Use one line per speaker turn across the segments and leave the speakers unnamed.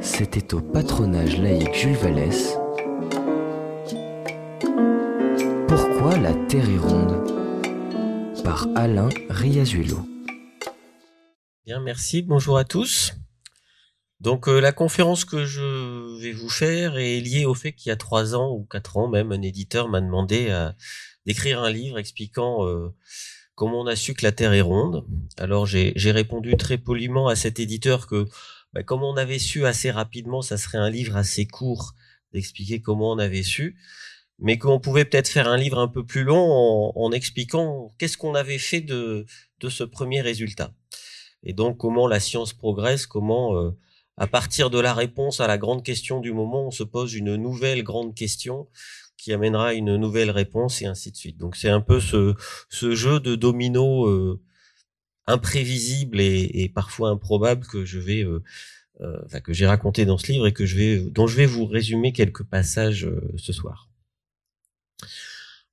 C'était au patronage laïque Jules Vallès. Pourquoi la Terre est ronde? Par Alain Riazuelo.
Bien, merci. Bonjour à tous. Donc euh, la conférence que je vais vous faire est liée au fait qu'il y a trois ans ou quatre ans même, un éditeur m'a demandé d'écrire un livre expliquant euh, comment on a su que la Terre est ronde. Alors j'ai répondu très poliment à cet éditeur que bah, comme on avait su assez rapidement, ça serait un livre assez court d'expliquer comment on avait su, mais qu'on pouvait peut-être faire un livre un peu plus long en, expliquant qu'est-ce qu'on avait fait de, de ce premier résultat. Et donc comment la science progresse, comment euh, à partir de la réponse à la grande question du moment, on se pose une nouvelle grande question qui amènera une nouvelle réponse et ainsi de suite. Donc c'est un peu ce, jeu de domino euh, imprévisible et, parfois improbable que je vais, euh, euh, que j'ai raconté dans ce livre et que je vais, dont je vais vous résumer quelques passages ce soir.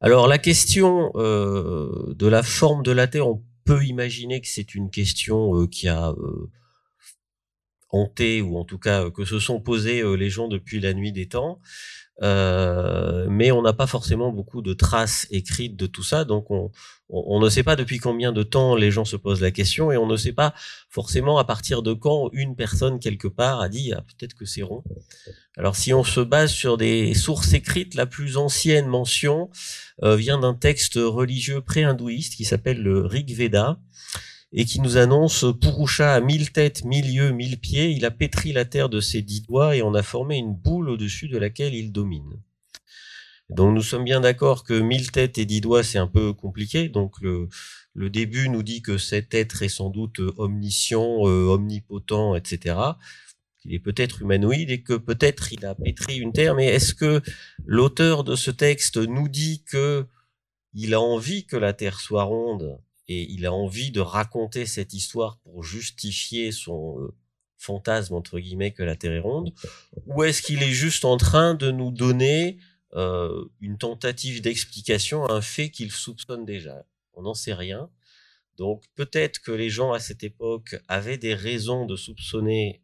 Alors la question de la forme de la Terre, on peut imaginer que c'est une question qui a hanté, ou en tout cas que se sont posés euh, les gens depuis la nuit des temps. Euh, mais on n'a pas forcément beaucoup de traces écrites de tout ça, donc on, on, ne sait pas depuis combien de temps les gens se posent la question et on ne sait pas forcément à partir de quand une personne quelque part a dit ah, peut-être que c'est rond. Alors si on se base sur des sources écrites, la plus ancienne mention vient d'un texte religieux pré-hindouiste qui s'appelle le Rig Veda et qui nous annonce Purusha a mille têtes, mille yeux, mille pieds, il a pétri la terre de ses dix doigts et en a formé une boule au-dessus de laquelle il domine. Donc nous sommes bien d'accord que mille têtes et dix doigts c'est un peu compliqué. Donc le, début nous dit que cet être est sans doute omniscient, euh, omnipotent, etc. Il est peut-être humanoïde et que peut-être il a pétri une terre. Mais est-ce que l'auteur de ce texte nous dit que il a envie que la terre soit ronde? Et il a envie de raconter cette histoire pour justifier son euh, fantasme entre guillemets que la Terre est ronde, ou est-ce qu'il est juste en train de nous donner euh, une tentative d'explication à un fait qu'il soupçonne déjà? On n'en sait rien. Donc peut-être que les gens à cette époque avaient des raisons de soupçonner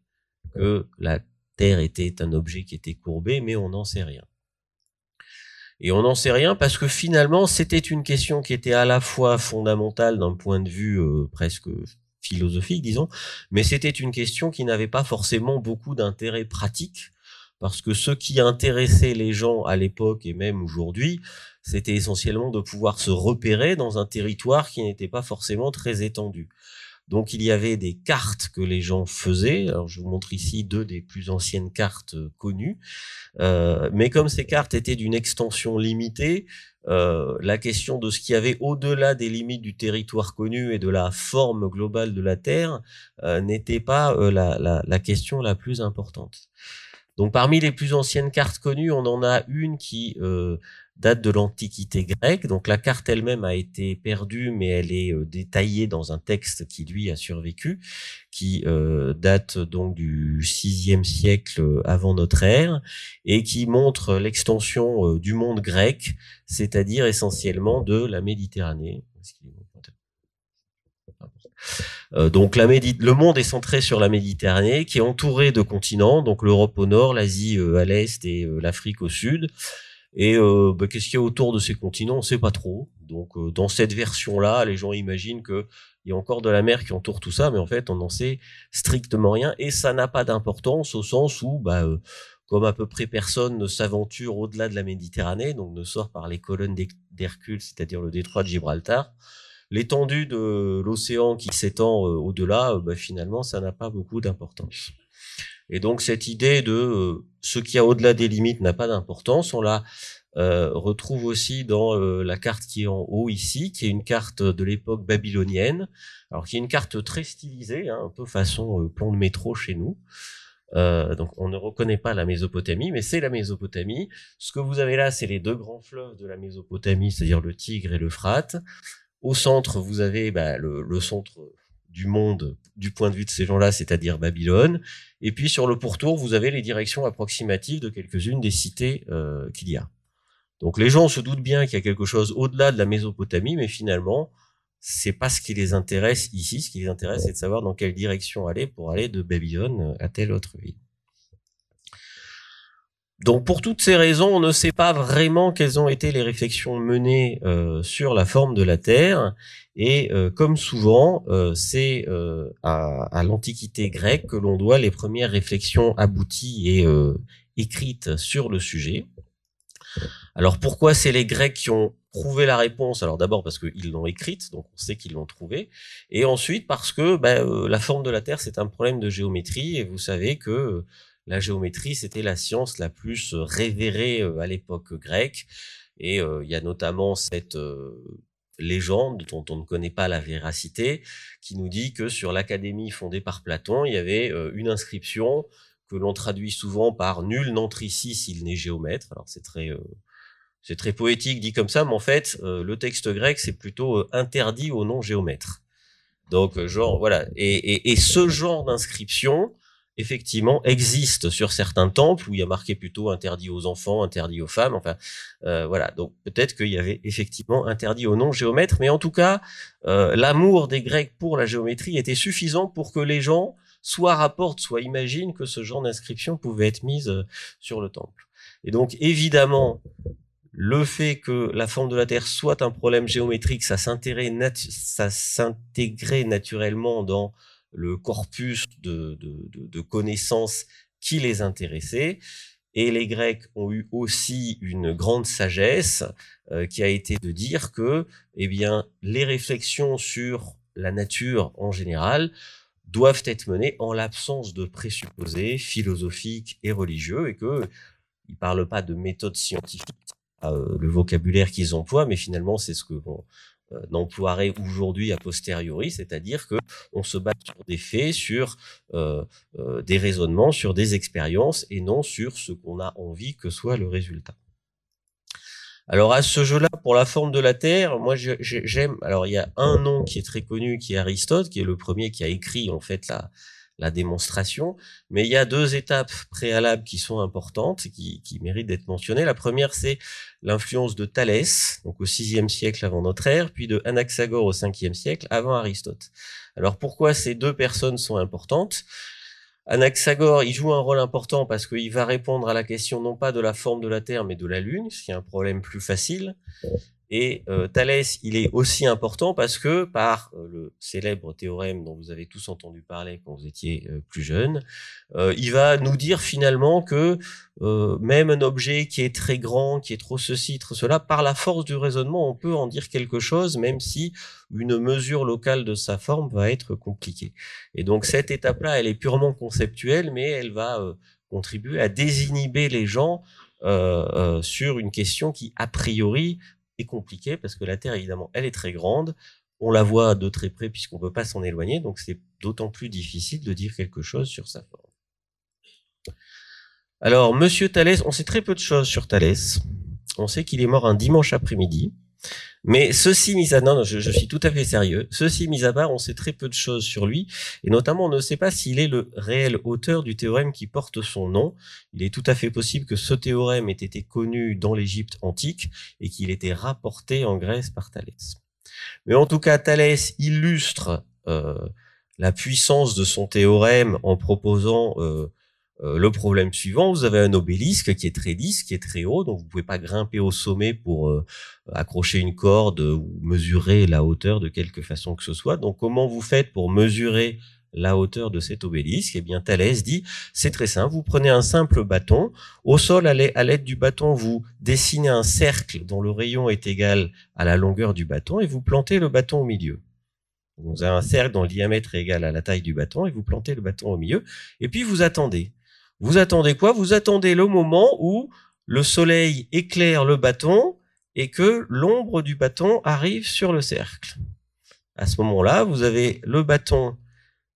que la Terre était un objet qui était courbé, mais on n'en sait rien. Et on n'en sait rien parce que finalement, c'était une question qui était à la fois fondamentale d'un point de vue euh, presque philosophique, disons, mais c'était une question qui n'avait pas forcément beaucoup d'intérêt pratique, parce que ce qui intéressait les gens à l'époque et même aujourd'hui, c'était essentiellement de pouvoir se repérer dans un territoire qui n'était pas forcément très étendu. Donc il y avait des cartes que les gens faisaient. Alors je vous montre ici deux des plus anciennes cartes euh, connues. Euh, mais comme ces cartes étaient d'une extension limitée, euh, la question de ce qu'il y avait au-delà des limites du territoire connu et de la forme globale de la Terre n'était pas la, question la plus importante. Donc parmi les plus anciennes cartes connues, on en a une qui date de l'Antiquité grecque. Donc la carte elle-même a été perdue, mais elle est euh, détaillée dans un texte qui lui a survécu, qui euh, date donc du VIe siècle euh, avant notre ère et qui montre l'extension du monde grec, c'est-à-dire essentiellement de la Méditerranée. donc le monde est centré sur la Méditerranée, qui est entouré de continents, donc l'Europe au nord, l'Asie à l'est et l'Afrique au sud. Et euh, bah, qu'est-ce qu'il y a autour de ces continents? On ne sait pas trop. Donc euh, dans cette version-là, les gens imaginent qu'il y a encore de la mer qui entoure tout ça, mais en fait, on n'en sait strictement rien. Et ça n'a pas d'importance au sens où, bah, euh, comme à peu près personne ne s'aventure au-delà de la Méditerranée, donc ne sort par les colonnes d'Hercule, c'est-à-dire le détroit de Gibraltar, l'étendue de l'océan qui s'étend au-delà, bah, finalement, ça n'a pas beaucoup d'importance. Et donc cette idée de euh, ce qui a au-delà des limites n'a pas d'importance, on la euh, retrouve aussi dans euh, la carte qui est en haut ici, qui est une carte de l'époque babylonienne, alors qui est une carte très stylisée, hein, un peu façon plan de métro chez nous. donc on ne reconnaît pas la Mésopotamie, mais c'est la Mésopotamie. Ce que vous avez là, c'est les deux grands fleuves de la Mésopotamie, c'est-à-dire le Tigre et l'Euphrate. Au centre, vous avez bah, le, le centre du monde du point de vue de ces gens-là, c'est-à-dire Babylone. Et puis sur le pourtour, vous avez les directions approximatives de quelques-unes des cités euh, qu'il y a. Donc les gens se doutent bien qu'il y a quelque chose au-delà de la Mésopotamie, mais finalement, c'est pas ce qui les intéresse ici. Ce qui les intéresse, c'est de savoir dans quelle direction aller pour aller de Babylone à telle autre ville. Donc pour toutes ces raisons, on ne sait pas vraiment quelles ont été les réflexions menées euh, sur la forme de la Terre. Et euh, comme souvent, euh, c'est à, l'Antiquité grecque que l'on doit les premières réflexions abouties et écrites sur le sujet. Alors pourquoi c'est les Grecs qui ont trouvé la réponse? Alors d'abord parce qu'ils l'ont écrite, donc on sait qu'ils l'ont trouvée, et ensuite parce que ben, la forme de la Terre c'est un problème de géométrie, et vous savez que la géométrie, c'était la science la plus euh, révérée euh, à l'époque grecque. Et euh, il y a notamment cette légende dont on ne connaît pas la véracité, qui nous dit que sur l'académie fondée par Platon, il y avait une inscription que l'on traduit souvent par nul n'entre ici s'il n'est géomètre. Alors c'est très c'est très poétique dit comme ça, mais en fait le texte grec c'est plutôt interdit aux non géomètres. Donc genre voilà et, ce genre d'inscription effectivement existe sur certains temples où il y a marqué plutôt interdit aux enfants, interdit aux femmes. Enfin, euh, voilà. Donc peut-être qu'il y avait effectivement interdit aux non-géomètres, mais en tout cas, euh, l'amour des Grecs pour la géométrie était suffisant pour que les gens soit rapportent, soit imaginent que ce genre d'inscription pouvait être mise euh, sur le temple. Et donc évidemment, le fait que la forme de la Terre soit un problème géométrique, ça s'intégrait naturellement dans le corpus de, connaissances qui les intéressait. Et les Grecs ont eu aussi une grande sagesse euh, qui a été de dire que, eh bien, les réflexions sur la nature en général doivent être menées en l'absence de présupposés philosophiques et religieux, et que ils parlent pas de méthode scientifique, euh, le vocabulaire qu'ils emploient, mais finalement c'est ce que n'emploierait aujourd'hui a posteriori, c'est-à-dire que on se base sur des faits, sur euh, euh, des raisonnements, sur des expériences et non sur ce qu'on a envie que soit le résultat. Alors à ce jeu-là, pour la forme de la Terre, moi j'aime. Alors il y a un nom qui est très connu, qui est Aristote, qui est le premier qui a écrit en fait la la démonstration. Mais il y a deux étapes préalables qui sont importantes, qui, méritent d'être mentionnées. La première, c'est l'influence de Thalès, donc au VIe siècle avant notre ère, puis de Anaxagore au Ve siècle avant Aristote. Alors pourquoi ces deux personnes sont importantes? Anaxagore, il joue un rôle important parce qu'il va répondre à la question non pas de la forme de la Terre, mais de la Lune, ce qui est un problème plus facile. Et euh, Thalès, il est aussi important parce que par euh, le célèbre théorème dont vous avez tous entendu parler quand vous étiez euh, plus jeune, euh, il va nous dire finalement que même un objet qui est très grand, qui est trop ceci, trop cela, par la force du raisonnement, on peut en dire quelque chose, même si une mesure locale de sa forme va être compliquée. Et donc cette étape-là, elle est purement conceptuelle, mais elle va contribuer à désinhiber les gens euh, sur une question qui, a priori, est compliqué parce que la Terre, évidemment, elle est très grande. On la voit de très près puisqu'on ne peut pas s'en éloigner, donc c'est d'autant plus difficile de dire quelque chose sur sa forme. Alors, Monsieur Thalès, on sait très peu de choses sur Thalès. On sait qu'il est mort un dimanche après-midi. Mais ceci mis à non, je, suis tout à fait sérieux. Ceci mis à part, on sait très peu de choses sur lui, et notamment on ne sait pas s'il est le réel auteur du théorème qui porte son nom. Il est tout à fait possible que ce théorème ait été connu dans l'Égypte antique et qu'il ait été rapporté en Grèce par Thalès. Mais en tout cas, Thalès illustre euh, la puissance de son théorème en proposant euh, euh, le problème suivant, vous avez un obélisque qui est très lisse, qui est très haut, donc vous pouvez pas grimper au sommet pour euh, accrocher une corde ou mesurer la hauteur de quelque façon que ce soit. Donc comment vous faites pour mesurer la hauteur de cet obélisque? Eh bien, Thalès dit, c'est très simple, vous prenez un simple bâton, au sol, à l'aide du bâton, vous dessinez un cercle dont le rayon est égal à la longueur du bâton et vous plantez le bâton au milieu. Vous avez un cercle dont le diamètre est égal à la taille du bâton et vous plantez le bâton au milieu et puis vous attendez. Vous attendez quoi? Vous attendez le moment où le soleil éclaire le bâton et que l'ombre du bâton arrive sur le cercle. À ce moment-là, vous avez le bâton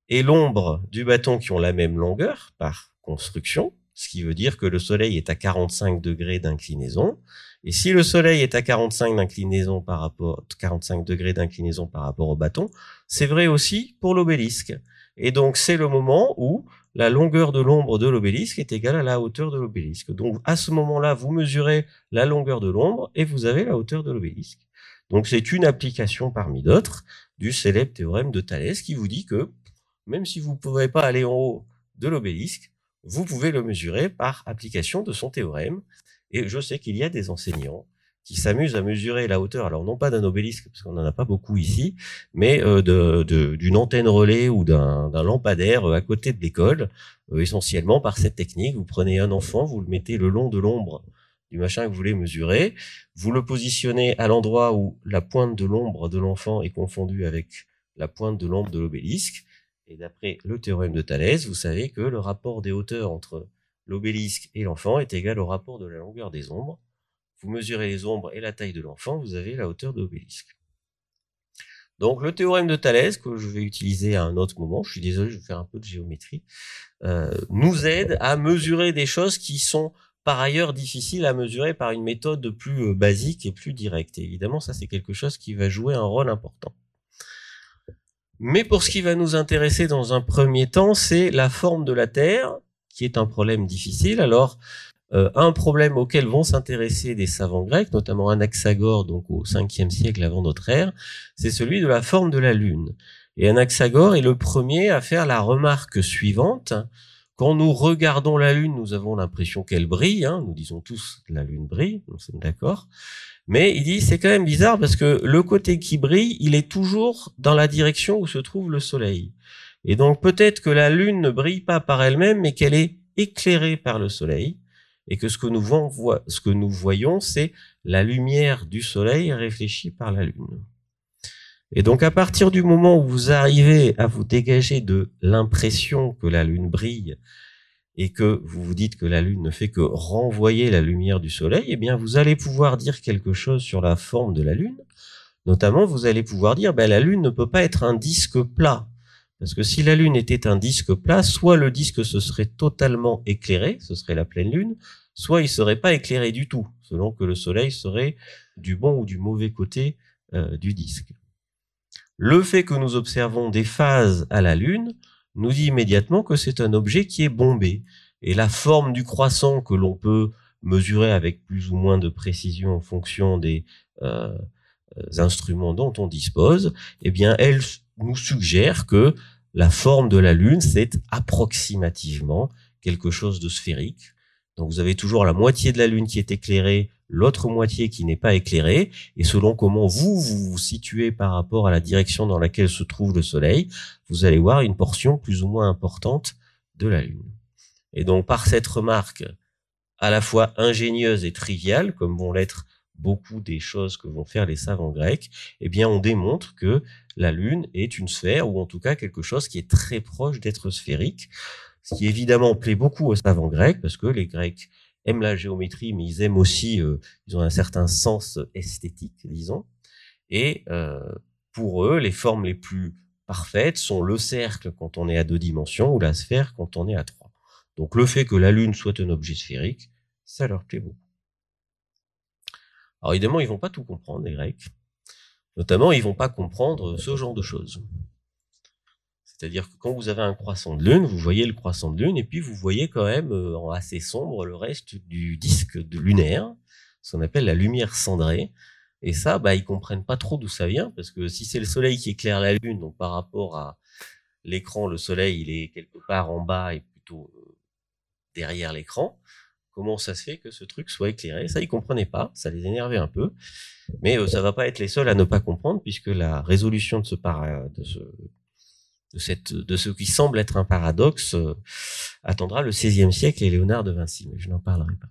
et l'ombre du bâton qui ont la même longueur par construction, ce qui veut dire que le soleil est à 45 degrés d'inclinaison. Et si le soleil est à 45 d'inclinaison par rapport, 45 degrés d'inclinaison par rapport au bâton, c'est vrai aussi pour l'obélisque. Et donc, c'est le moment où la longueur de l'ombre de l'obélisque est égale à la hauteur de l'obélisque. Donc à ce moment-là, vous mesurez la longueur de l'ombre et vous avez la hauteur de l'obélisque. Donc c'est une application parmi d'autres du célèbre théorème de Thalès qui vous dit que même si vous ne pouvez pas aller en haut de l'obélisque, vous pouvez le mesurer par application de son théorème. Et je sais qu'il y a des enseignants qui s'amusent à mesurer la hauteur, alors non pas d'un obélisque, parce qu'on n'en a pas beaucoup ici, mais euh, d'une antenne relais ou d'un lampadaire euh, à côté de l'école, euh, essentiellement par cette technique. Vous prenez un enfant, vous le mettez le long de l'ombre du machin que vous voulez mesurer, vous le positionnez à l'endroit où la pointe de l'ombre de l'enfant est confondue avec la pointe de l'ombre de l'obélisque, et d'après le théorème de Thalès, vous savez que le rapport des hauteurs entre l'obélisque et l'enfant est égal au rapport de la longueur des ombres vous mesurez les ombres et la taille de l'enfant, vous avez la hauteur de l'obélisque. Donc le théorème de Thalès, que je vais utiliser à un autre moment, je suis désolé, je vais faire un peu de géométrie, euh, nous aide à mesurer des choses qui sont par ailleurs difficiles à mesurer par une méthode plus euh, basique et plus directe. Évidemment, ça c'est quelque chose qui va jouer un rôle important. Mais pour ce qui va nous intéresser dans un premier temps, c'est la forme de la Terre, qui est un problème difficile. Alors, euh, un problème auquel vont s'intéresser des savants grecs, notamment Anaxagore, donc au 5e siècle avant notre ère, c'est celui de la forme de la Lune. Et Anaxagore est le premier à faire la remarque suivante. Quand nous regardons la Lune, nous avons l'impression qu'elle brille. Hein, nous disons tous la Lune brille, nous sommes d'accord. Mais il dit c'est quand même bizarre parce que le côté qui brille, il est toujours dans la direction où se trouve le Soleil. Et donc peut-être que la Lune ne brille pas par elle-même, mais qu'elle est éclairée par le Soleil et que ce que nous, que voyons, c'est la lumière du soleil réfléchie par la lune. Et donc à partir du moment où vous arrivez à vous dégager de l'impression que la lune brille et que vous vous dites que la lune ne fait que renvoyer la lumière du soleil, eh bien vous allez pouvoir dire quelque chose sur la forme de la lune. Notamment, vous allez pouvoir dire, ben, la lune ne peut pas être un disque plat. Parce que si la Lune était un disque plat, soit le disque se serait totalement éclairé, ce serait la pleine Lune, soit il serait pas éclairé du tout, selon que le Soleil serait du bon ou du mauvais côté euh, du disque. Le fait que nous observons des phases à la Lune nous dit immédiatement que c'est un objet qui est bombé. Et la forme du croissant que l'on peut mesurer avec plus ou moins de précision en fonction des euh, instruments dont on dispose, eh bien, elle nous suggère que la forme de la Lune, c'est approximativement quelque chose de sphérique. Donc vous avez toujours la moitié de la Lune qui est éclairée, l'autre moitié qui n'est pas éclairée, et selon comment vous, vous vous situez par rapport à la direction dans laquelle se trouve le Soleil, vous allez voir une portion plus ou moins importante de la Lune. Et donc par cette remarque à la fois ingénieuse et triviale, comme vont l'être beaucoup des choses que vont faire les savants grecs, eh bien, on démontre que la Lune est une sphère, ou en tout cas quelque chose qui est très proche d'être sphérique, ce qui évidemment plaît beaucoup aux savants grecs, parce que les Grecs aiment la géométrie, mais ils aiment aussi, euh, ils ont un certain sens esthétique, disons, et euh, pour eux, les formes les plus parfaites sont le cercle quand on est à deux dimensions, ou la sphère quand on est à trois. Donc le fait que la Lune soit un objet sphérique, ça leur plaît beaucoup. Alors évidemment, ils vont pas tout comprendre, les Grecs. Notamment, ils vont pas comprendre ce genre de choses. C'est-à-dire que quand vous avez un croissant de lune, vous voyez le croissant de lune, et puis vous voyez quand même euh, assez sombre le reste du disque de lunaire, ce qu'on appelle la lumière cendrée. Et ça, bah, ils comprennent pas trop d'où ça vient, parce que si c'est le soleil qui éclaire la lune, donc par rapport à l'écran, le soleil, il est quelque part en bas et plutôt euh, derrière l'écran comment ça se fait que ce truc soit éclairé? Ça, ils comprenaient pas, ça les énervait un peu. Mais euh, ça va pas être les seuls à ne pas comprendre, puisque la résolution de ce, qui semble être un paradoxe euh, attendra le XVIe siècle et Léonard de Vinci, mais je n'en parlerai pas.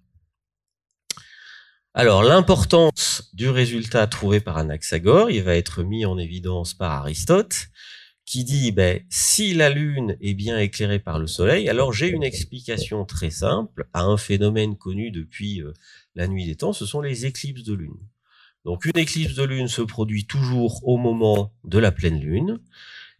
Alors, l'importance du résultat trouvé par Anaxagore, il va être mis en évidence par Aristote, qui dit ben, si la Lune est bien éclairée par le Soleil, alors j'ai une explication très simple à un phénomène connu depuis euh, la nuit des temps, ce sont les éclipses de Lune. Donc une éclipse de Lune se produit toujours au moment de la pleine Lune,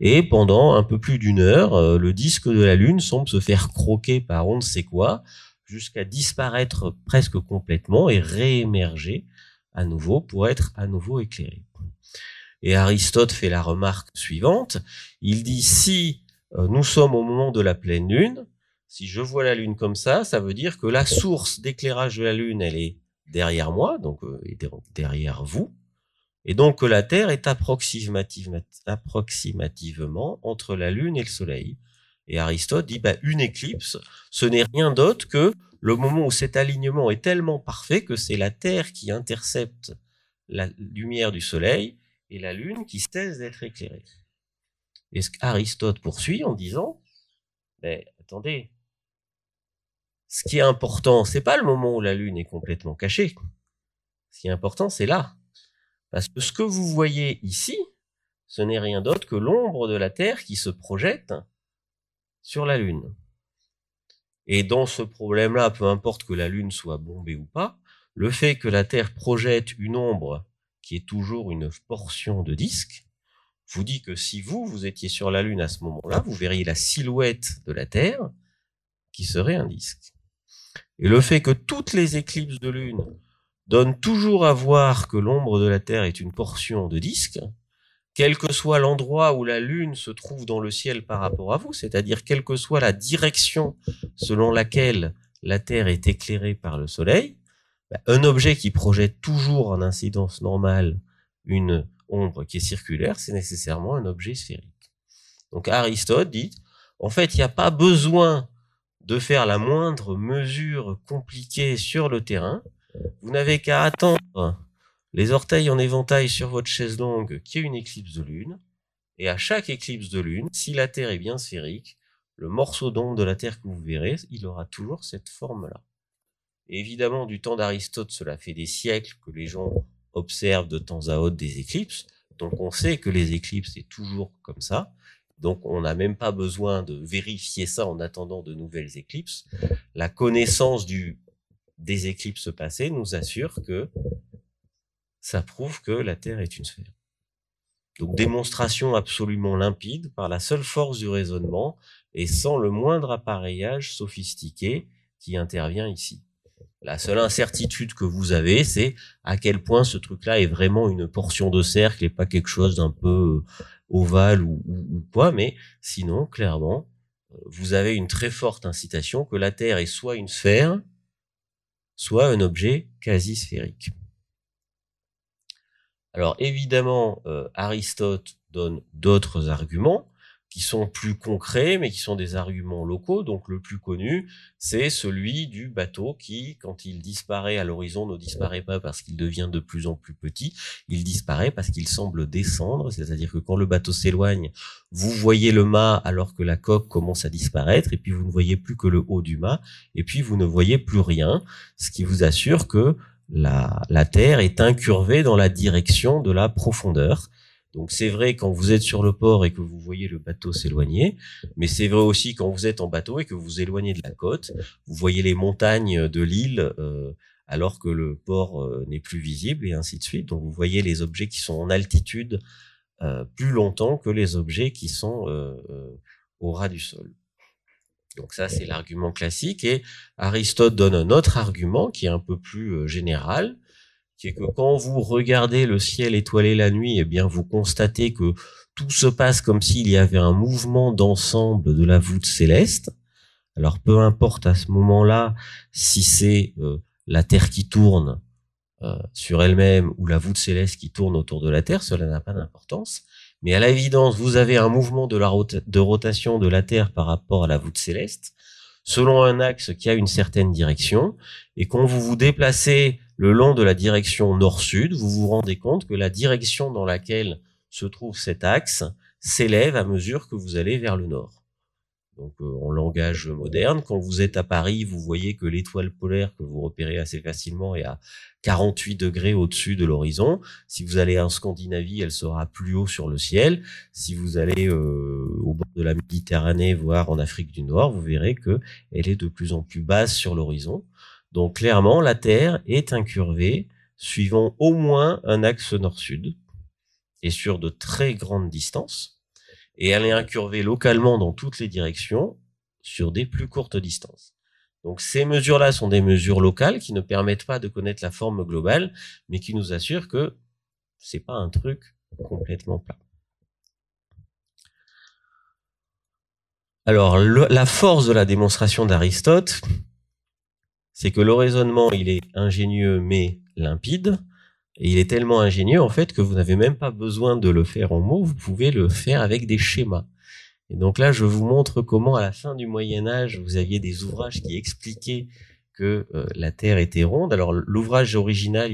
et pendant un peu plus d'une heure, euh, le disque de la Lune semble se faire croquer par on ne sait quoi, jusqu'à disparaître presque complètement et réémerger à nouveau pour être à nouveau éclairé. Et Aristote fait la remarque suivante. Il dit si euh, nous sommes au moment de la pleine lune, si je vois la lune comme ça, ça veut dire que la source d'éclairage de la lune, elle est derrière moi, donc euh, derrière vous. Et donc la Terre est approximativement entre la Lune et le Soleil. Et Aristote dit, bah, une éclipse, ce n'est rien d'autre que le moment où cet alignement est tellement parfait que c'est la Terre qui intercepte la lumière du Soleil et la Lune qui cesse d'être éclairée. Et ce qu'Aristote poursuit en disant, mais attendez, ce qui est important, c'est pas le moment où la Lune est complètement cachée. Ce qui est important, c'est là. Parce que ce que vous voyez ici, ce n'est rien d'autre que l'ombre de la Terre qui se projette sur la Lune. Et dans ce problème-là, peu importe que la Lune soit bombée ou pas, le fait que la Terre projette une ombre qui est toujours une portion de disque, vous dit que si vous, vous étiez sur la Lune à ce moment-là, vous verriez la silhouette de la Terre qui serait un disque. Et le fait que toutes les éclipses de Lune donnent toujours à voir que l'ombre de la Terre est une portion de disque, quel que soit l'endroit où la Lune se trouve dans le ciel par rapport à vous, c'est-à-dire quelle que soit la direction selon laquelle la Terre est éclairée par le Soleil, bah, un objet qui projette toujours en incidence normale une ombre qui est circulaire, c'est nécessairement un objet sphérique. Donc Aristote dit, en fait, il n'y a pas besoin de faire la moindre mesure compliquée sur le terrain. Vous n'avez qu'à attendre les orteils en éventail sur votre chaise longue qui est une éclipse de lune. Et à chaque éclipse de lune, si la Terre est bien sphérique, le morceau d'ombre de la Terre que vous verrez, il aura toujours cette forme-là. Évidemment, du temps d'Aristote, cela fait des siècles que les gens observent de temps à autre des éclipses. Donc on sait que les éclipses, c'est toujours comme ça. Donc on n'a même pas besoin de vérifier ça en attendant de nouvelles éclipses. La connaissance des éclipses passées nous assure que ça prouve que la Terre est une sphère. Donc démonstration absolument limpide par la seule force du raisonnement et sans le moindre appareillage sophistiqué qui intervient ici. La seule incertitude que vous avez, c'est à quel point ce truc-là est vraiment une portion de cercle et pas quelque chose d'un peu euh, ovale ou, quoi, mais sinon, clairement, euh, vous avez une très forte incitation que la Terre est soit une sphère, soit un objet quasi sphérique. Alors évidemment, euh, Aristote donne d'autres arguments qui sont plus concrets, mais qui sont des arguments locaux. Donc le plus connu, c'est celui du bateau qui, quand il disparaît à l'horizon, ne disparaît pas parce qu'il devient de plus en plus petit, il disparaît parce qu'il semble descendre, c'est-à-dire que quand le bateau s'éloigne, vous voyez le mât alors que la coque commence à disparaître, et puis vous ne voyez plus que le haut du mât, et puis vous ne voyez plus rien, ce qui vous assure que la, la Terre est incurvée dans la direction de la profondeur. Donc c'est vrai quand vous êtes sur le port et que vous voyez le bateau s'éloigner, mais c'est vrai aussi quand vous êtes en bateau et que vous éloignez de la côte, vous voyez les montagnes de l'île euh, alors que le port euh, n'est plus visible et ainsi de suite. Donc vous voyez les objets qui sont en altitude euh, plus longtemps que les objets qui sont au ras du sol. Donc ça, c'est l'argument classique. Et Aristote donne un autre argument qui est un peu plus général, qui est que quand vous regardez le ciel étoilé la nuit, eh bien, vous constatez que tout se passe comme s'il y avait un mouvement d'ensemble de la voûte céleste. Alors, peu importe à ce moment-là si c'est euh, la Terre qui tourne euh, sur elle-même ou la voûte céleste qui tourne autour de la Terre, cela n'a pas d'importance. Mais à l'évidence, vous avez un mouvement de, la de rotation de la Terre par rapport à la voûte céleste, selon un axe qui a une certaine direction, et quand vous vous déplacez le long de la direction nord-sud, vous vous rendez compte que la direction dans laquelle se trouve cet axe s'élève à mesure que vous allez vers le nord. Donc euh, en langage moderne, quand vous êtes à Paris, vous voyez que l'étoile polaire que vous repérez assez facilement est à 48 degrés au-dessus de l'horizon. Si vous allez en Scandinavie, elle sera plus haut sur le ciel. Si vous allez euh, au bord de la Méditerranée, voire en Afrique du Nord, vous verrez que elle est de plus en plus basse sur l'horizon. Donc clairement, la Terre est incurvée suivant au moins un axe nord-sud et sur de très grandes distances et elle est incurvée localement dans toutes les directions sur des plus courtes distances. Donc ces mesures-là sont des mesures locales qui ne permettent pas de connaître la forme globale, mais qui nous assurent que c'est pas un truc complètement plat. Alors la force de la démonstration d'Aristote, c'est que le raisonnement il est ingénieux mais limpide, Et il est tellement ingénieux en fait que vous n'avez même pas besoin de le faire en mots, vous pouvez le faire avec des schémas. Et donc là, je vous montre comment à la fin du Moyen Âge, vous aviez des ouvrages qui expliquaient que euh, la Terre était ronde. Alors l'ouvrage original,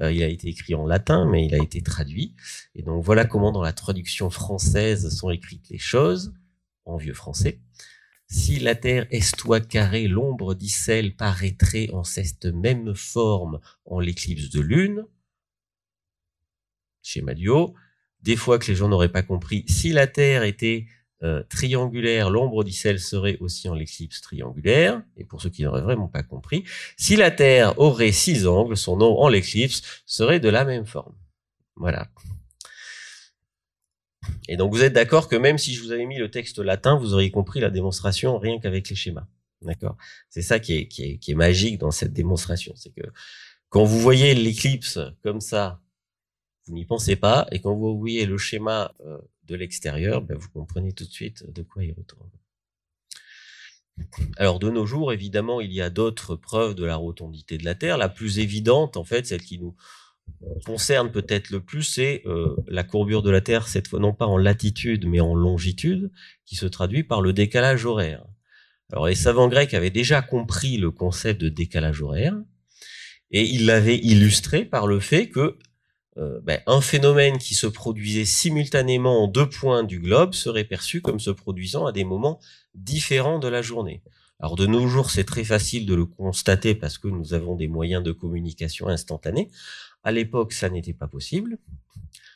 euh, il a été écrit en latin, mais il a été traduit. Et donc voilà comment dans la traduction française sont écrites les choses, en vieux français. Si la terre est toi carrée, l'ombre d'Issel paraîtrait en cette même forme en l'éclipse de lune. Chez Madio, des fois que les gens n'auraient pas compris, si la terre était euh, triangulaire, l'ombre d'Issel serait aussi en l'éclipse triangulaire. Et pour ceux qui n'auraient vraiment pas compris, si la Terre aurait six angles, son ombre en l'éclipse serait de la même forme. Voilà. Et donc vous êtes d'accord que même si je vous avais mis le texte latin, vous auriez compris la démonstration rien qu'avec les schémas. D'accord? C'est ça qui est, magique dans cette démonstration. C'est que quand vous voyez l'éclipse comme ça, vous n'y pensez pas. Et quand vous voyez le schéma euh, de l'extérieur, ben vous comprenez tout de suite de quoi il retourne. Alors de nos jours, évidemment, il y a d'autres preuves de la rotondité de la Terre. La plus évidente, en fait, celle qui nous concerne peut-être le plus, c'est euh, la courbure de la Terre, cette fois non pas en latitude, mais en longitude, qui se traduit par le décalage horaire. Alors les savants grecs avaient déjà compris le concept de décalage horaire, et ils l'avaient illustré par le fait que euh, ben, un phénomène qui se produisait simultanément en deux points du globe serait perçu comme se produisant à des moments différents de la journée. Alors de nos jours, c'est très facile de le constater parce que nous avons des moyens de communication instantanés. À l'époque, ça n'était pas possible.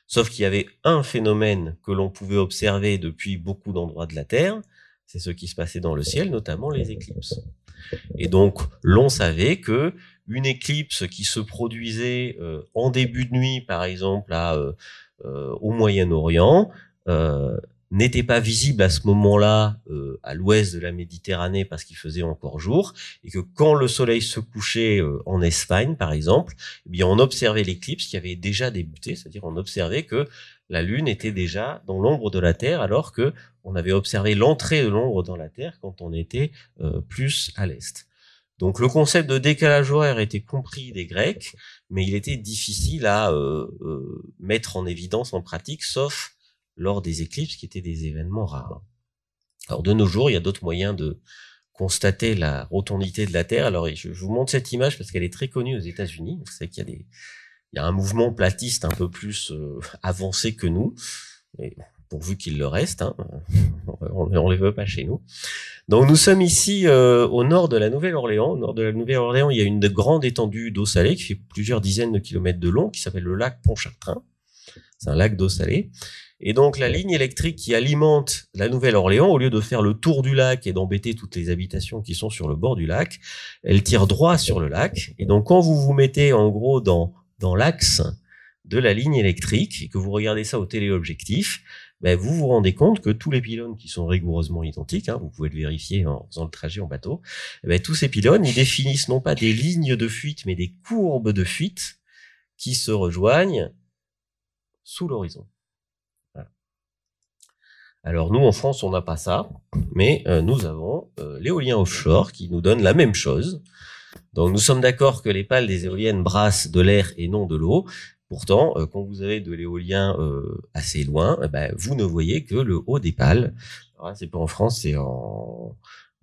Sauf qu'il y avait un phénomène que l'on pouvait observer depuis beaucoup d'endroits de la Terre, c'est ce qui se passait dans le ciel, notamment les éclipses. Et donc, l'on savait que une éclipse qui se produisait euh, en début de nuit, par exemple, euh, euh, au Moyen-Orient, n'était pas visible à ce moment-là euh, à l'ouest de la Méditerranée parce qu'il faisait encore jour, et que quand le soleil se couchait euh, en Espagne, par exemple, eh bien on observait l'éclipse qui avait déjà débuté, c'est-à-dire on observait que la Lune était déjà dans l'ombre de la Terre, alors que on avait observé l'entrée de l'ombre dans la Terre quand on était euh, plus à l'est. Donc le concept de décalage horaire était compris des Grecs, mais il était difficile à mettre en évidence en pratique, sauf lors des éclipses qui étaient des événements rares. Alors de nos jours, il y a d'autres moyens de constater la rotondité de la Terre. Alors je, vous montre cette image parce qu'elle est très connue aux États-Unis. Vous savez qu'il y a des il y a un mouvement platiste un peu plus euh, avancé que nous, et pourvu qu'il le reste, hein, on, ne les veut pas chez nous. Donc nous sommes ici euh, au nord de la Nouvelle-Orléans. Au nord de la Nouvelle-Orléans, il y a une grande étendue d'eau salée qui fait plusieurs dizaines de kilomètres de long, qui s'appelle le lac Pontchartrain. C'est un lac d'eau salée. Et donc la ligne électrique qui alimente la Nouvelle-Orléans, au lieu de faire le tour du lac et d'embêter toutes les habitations qui sont sur le bord du lac, elle tire droit sur le lac. Et donc quand vous vous mettez en gros dans, dans l'axe de la ligne électrique et que vous regardez ça au téléobjectif, ben vous vous rendez compte que tous les pylônes qui sont rigoureusement identiques, hein, vous pouvez le vérifier en faisant le trajet en bateau, eh ben tous ces pylônes, ils définissent non pas des lignes de fuite, mais des courbes de fuite qui se rejoignent sous l'horizon. Alors nous, en France, on n'a pas ça, mais euh, nous avons euh, l'éolien offshore qui nous donne la même chose. Donc nous sommes d'accord que les pales des éoliennes brassent de l'air et non de l'eau. Pourtant, euh, quand vous avez de l'éolien assez loin, eh ben, vous ne voyez que le haut des pales. C'est pas en France, c'est en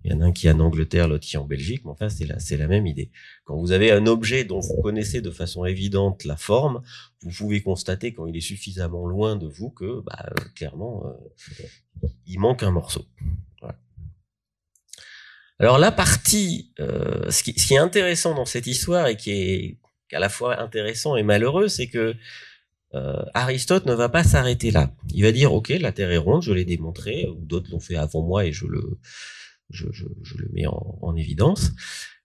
il y en a un qui est en Angleterre, l'autre qui est en Belgique, mais enfin, c'est la, même idée. Quand vous avez un objet dont vous connaissez de façon évidente la forme, vous pouvez constater quand il est suffisamment loin de vous que, bah, clairement, euh, il manque un morceau. Alors la partie, euh, ce, qui, est intéressant dans cette histoire et qui est à la fois intéressant et malheureux, c'est que euh, Aristote ne va pas s'arrêter là. Il va dire, ok, la Terre est ronde, je l'ai démontré, ou d'autres l'ont fait avant moi et je le je, le mets en, en, évidence.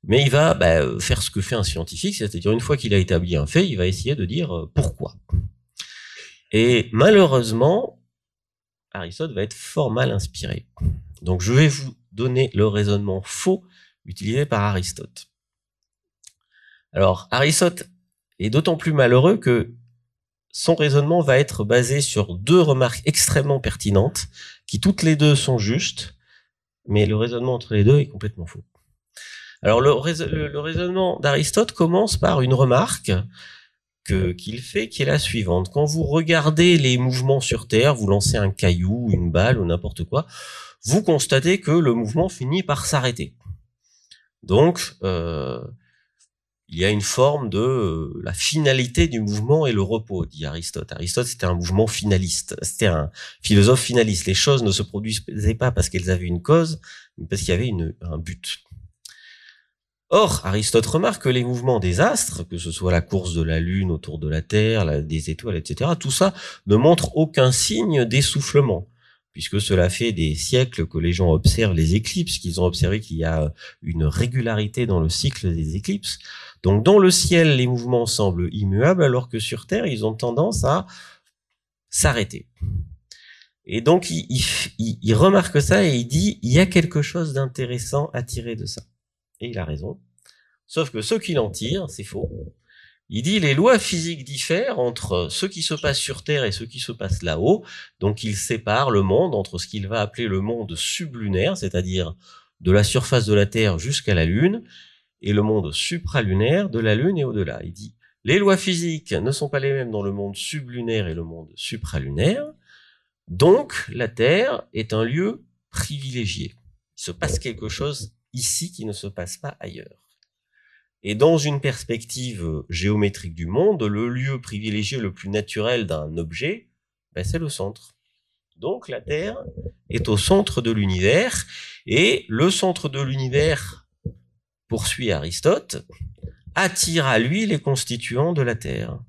Mais il va bah, faire ce que fait un scientifique, c'est-à-dire une fois qu'il a établi un fait, il va essayer de dire euh, pourquoi. Et malheureusement, Aristote va être fort mal inspiré. Donc je vais vous donner le raisonnement faux utilisé par Aristote. Alors Aristote est d'autant plus malheureux que son raisonnement va être basé sur deux remarques extrêmement pertinentes, qui toutes les deux sont justes, mais le raisonnement entre les deux est complètement faux. Alors le, raisonnement d'Aristote commence par une remarque qu'il fait qui est la suivante. Quand vous regardez les mouvements sur Terre, vous lancez un caillou, une balle ou n'importe quoi, vous constatez que le mouvement finit par s'arrêter. Donc, euh, il y a une forme de euh, la finalité du mouvement et le repos, dit Aristote. Aristote, c'était un mouvement finaliste, c'était un philosophe finaliste. Les choses ne se produisaient pas parce qu'elles avaient une cause, mais parce qu'il y avait un but. Or, Aristote remarque que les mouvements des astres, que ce soit la course de la Lune autour de la Terre, des étoiles, etc., tout ça ne montre aucun signe d'essoufflement puisque cela fait des siècles que les gens observent les éclipses, qu'ils ont observé qu'il y a une régularité dans le cycle des éclipses. Donc dans le ciel, les mouvements semblent immuables, alors que sur Terre, ils ont tendance à s'arrêter. Et donc il, il, remarque ça et il dit, il y a quelque chose d'intéressant à tirer de ça. Et il a raison. Sauf que ce qu'il en tire, c'est faux. Il dit les lois physiques diffèrent entre ce qui se passe sur Terre et ce qui se passe là-haut. Donc il sépare le monde entre ce qu'il va appeler le monde sublunaire, c'est-à-dire de la surface de la Terre jusqu'à la Lune, et le monde supralunaire de la Lune et au-delà. Il dit les lois physiques ne sont pas les mêmes dans le monde sublunaire et le monde supralunaire. Donc la Terre est un lieu privilégié. Il se passe quelque chose ici qui ne se passe pas ailleurs. Et dans une perspective euh, géométrique du monde, le lieu privilégié le plus naturel d'un objet, ben c'est le centre. Donc la Terre est au centre de l'univers, et le centre de l'univers, poursuit Aristote, attire à lui les constituants de la Terre.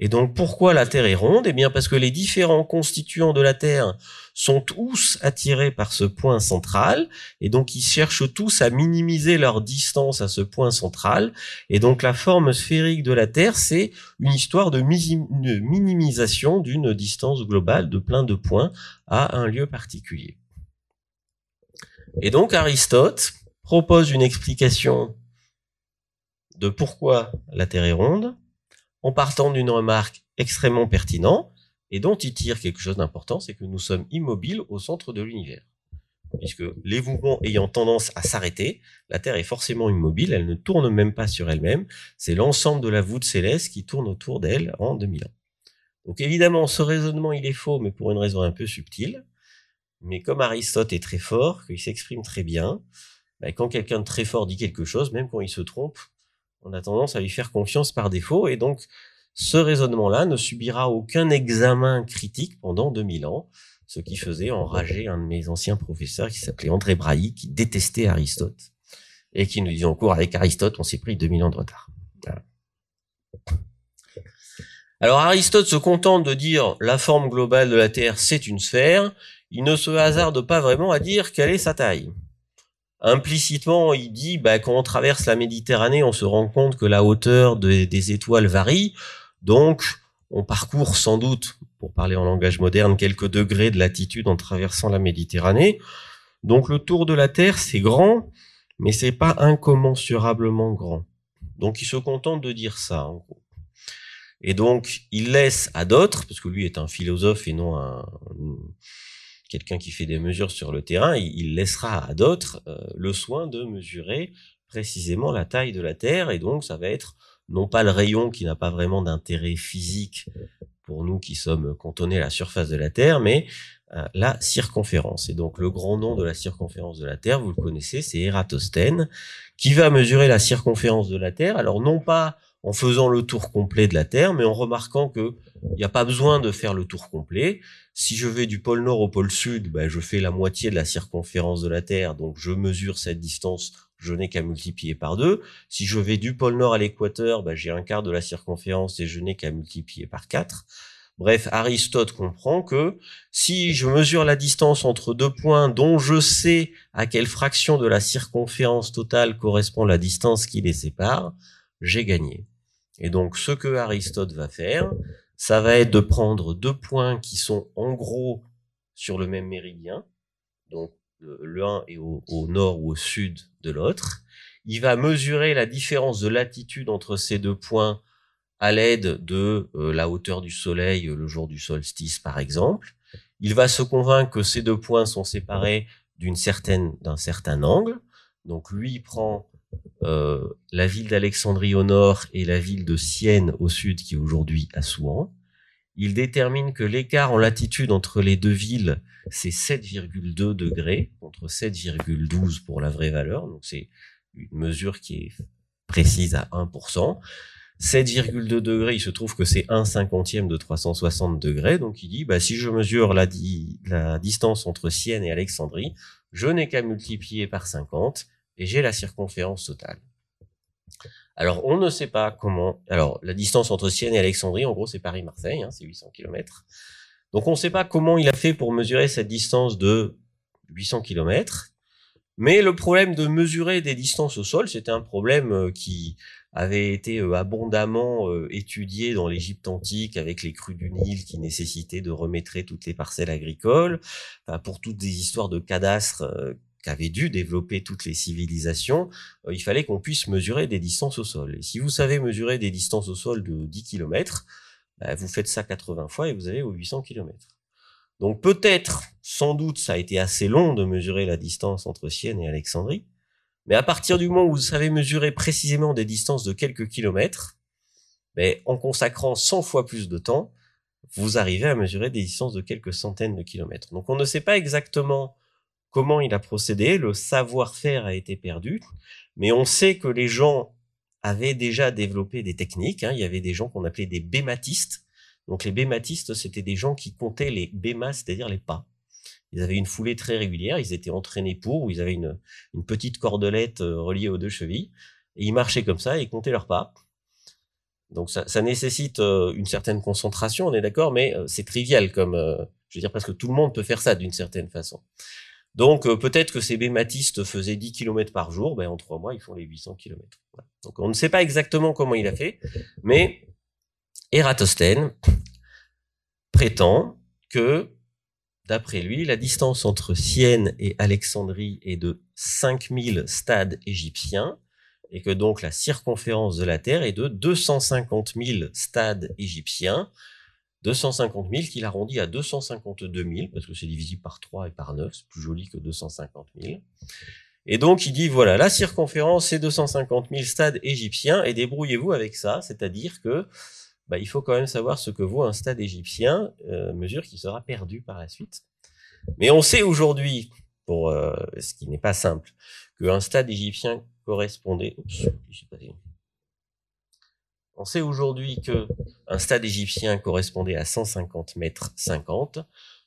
Et donc pourquoi la Terre est ronde? Eh bien parce que les différents constituants de la Terre sont tous attirés par ce point central, et donc ils cherchent tous à minimiser leur distance à ce point central. Et donc la forme sphérique de la Terre, c'est une histoire de minimisation d'une distance globale de plein de points à un lieu particulier. Et donc Aristote propose une explication de pourquoi la Terre est ronde, en partant d'une remarque extrêmement pertinente et dont il tire quelque chose d'important, c'est que nous sommes immobiles au centre de l'univers. Puisque les mouvements ayant tendance à s'arrêter, la Terre est forcément immobile, elle ne tourne même pas sur elle-même, c'est l'ensemble de la voûte céleste qui tourne autour d'elle en 2000 ans. Donc évidemment, ce raisonnement, il est faux, mais pour une raison un peu subtile. Mais comme Aristote est très fort, qu'il s'exprime très bien, bah, quand quelqu'un de très fort dit quelque chose, même quand il se trompe, on a tendance à lui faire confiance par défaut et donc ce raisonnement-là ne subira aucun examen critique pendant 2000 ans, ce qui faisait enrager un de mes anciens professeurs qui s'appelait André Brailly, qui détestait Aristote et qui nous disait en cours avec Aristote, on s'est pris 2000 ans de retard. Alors Aristote se contente de dire la forme globale de la Terre c'est une sphère, il ne se hasarde pas vraiment à dire quelle est sa taille implicitement, il dit, bah, quand on traverse la Méditerranée, on se rend compte que la hauteur des étoiles varie. Donc, on parcourt sans doute, pour parler en langage moderne, quelques degrés de latitude en traversant la Méditerranée. Donc, le tour de la Terre, c'est grand, mais c'est pas incommensurablement grand. Donc, il se contente de dire ça, en gros. Et donc, il laisse à d'autres, parce que lui est un philosophe et non un, quelqu'un qui fait des mesures sur le terrain, il, laissera à d'autres euh, le soin de mesurer précisément la taille de la Terre, et donc ça va être non pas le rayon qui n'a pas vraiment d'intérêt physique pour nous qui sommes cantonnés à la surface de la Terre, mais euh, la circonférence. Et donc le grand nom de la circonférence de la Terre, vous le connaissez, c'est Ératosthène, qui va mesurer la circonférence de la Terre. Alors non pas en faisant le tour complet de la Terre, mais en remarquant que il n'y a pas besoin de faire le tour complet. Si je vais du pôle Nord au pôle Sud, ben, je fais la moitié de la circonférence de la Terre, donc je mesure cette distance, je n'ai qu'à multiplier par deux. Si je vais du pôle Nord à l'équateur, ben, j'ai un quart de la circonférence et je n'ai qu'à multiplier par quatre. Bref, Aristote comprend que si je mesure la distance entre deux points dont je sais à quelle fraction de la circonférence totale correspond la distance qui les sépare, j'ai gagné. Et donc, ce que Aristote va faire, ça va être de prendre deux points qui sont en gros sur le même méridien. Donc, l'un est au, nord ou au sud de l'autre. Il va mesurer la différence de latitude entre ces deux points à l'aide de euh, la hauteur du soleil le jour du solstice, par exemple. Il va se convaincre que ces deux points sont séparés d'un certain angle. Donc, lui, prend euh, la ville d'Alexandrie au nord et la ville de Sienne au sud, qui est aujourd'hui Assouan. Il détermine que l'écart en latitude entre les deux villes, c'est 7,2 degrés, contre 7,12 pour la vraie valeur. Donc c'est une mesure qui est précise à 1%. 7,2 degrés, il se trouve que c'est 1 cinquantième de 360 degrés. Donc il dit, bah, si je mesure la distance entre Sienne et Alexandrie, je n'ai qu'à multiplier par 50 et j'ai la circonférence totale. Alors, on ne sait pas comment. Alors, la distance entre Sienne et Alexandrie, en gros, c'est Paris-Marseille, hein, c'est 800 km. Donc, on ne sait pas comment il a fait pour mesurer cette distance de 800 km. Mais le problème de mesurer des distances au sol, c'était un problème euh, qui avait été euh, abondamment euh, étudié dans l'Égypte antique avec les crues du Nil qui nécessitaient de remettre toutes les parcelles agricoles, pour toutes des histoires de cadastres qu'avaient dû développer toutes les civilisations, il fallait qu'on puisse mesurer des distances au sol. Et si vous savez mesurer des distances au sol de 10 km, bah, vous faites ça 80 fois et vous avez 800 km. Donc peut-être, sans doute, ça a été assez long de mesurer la distance entre Sienne et Alexandrie, mais à partir du moment où vous savez mesurer précisément des distances de quelques kilomètres, mais en consacrant 100 fois plus de temps, vous arrivez à mesurer des distances de quelques centaines de kilomètres. Donc on ne sait pas exactement comment il a procédé, le savoir-faire a été perdu, mais on sait que les gens avaient déjà développé des techniques. Hein. Il y avait des gens qu'on appelait des bématistes. Donc les bématistes, c'était des gens qui comptaient les bémas, c'est-à-dire les pas. Ils avaient une foulée très régulière, ils étaient entraînés pour, ou ils avaient une, petite cordelette euh, reliée aux deux chevilles, et ils marchaient comme ça et comptaient leurs pas. Donc ça, ça nécessite euh, une certaine concentration, on est d'accord, mais euh, c'est trivial comme, je veux dire, parce que tout le monde peut faire ça d'une certaine façon. Donc peut-être que ces bématistes faisaient 10 km par jour, ben, en trois mois ils font les 800 km. Donc on ne sait pas exactement comment il a fait, mais Eratosthène prétend que D'après lui, la distance entre Sienne et Alexandrie est de 5000 stades égyptiens et que donc la circonférence de la Terre est de 250 000 stades égyptiens, 250 000 qu'il arrondit à 252 000 parce que c'est divisible par 3 et par 9, c'est plus joli que 250 000. Et donc il dit voilà, la circonférence c'est 250 000 stades égyptiens et débrouillez-vous avec ça, c'est-à-dire que bah, il faut quand même savoir ce que vaut un stade égyptien, euh, mesure qui sera perdue par la suite. Mais on sait aujourd'hui, pour euh, ce qui n'est pas simple, qu'un stade égyptien correspondait. On sait aujourd'hui que un stade égyptien correspondait à 150 mètres 50,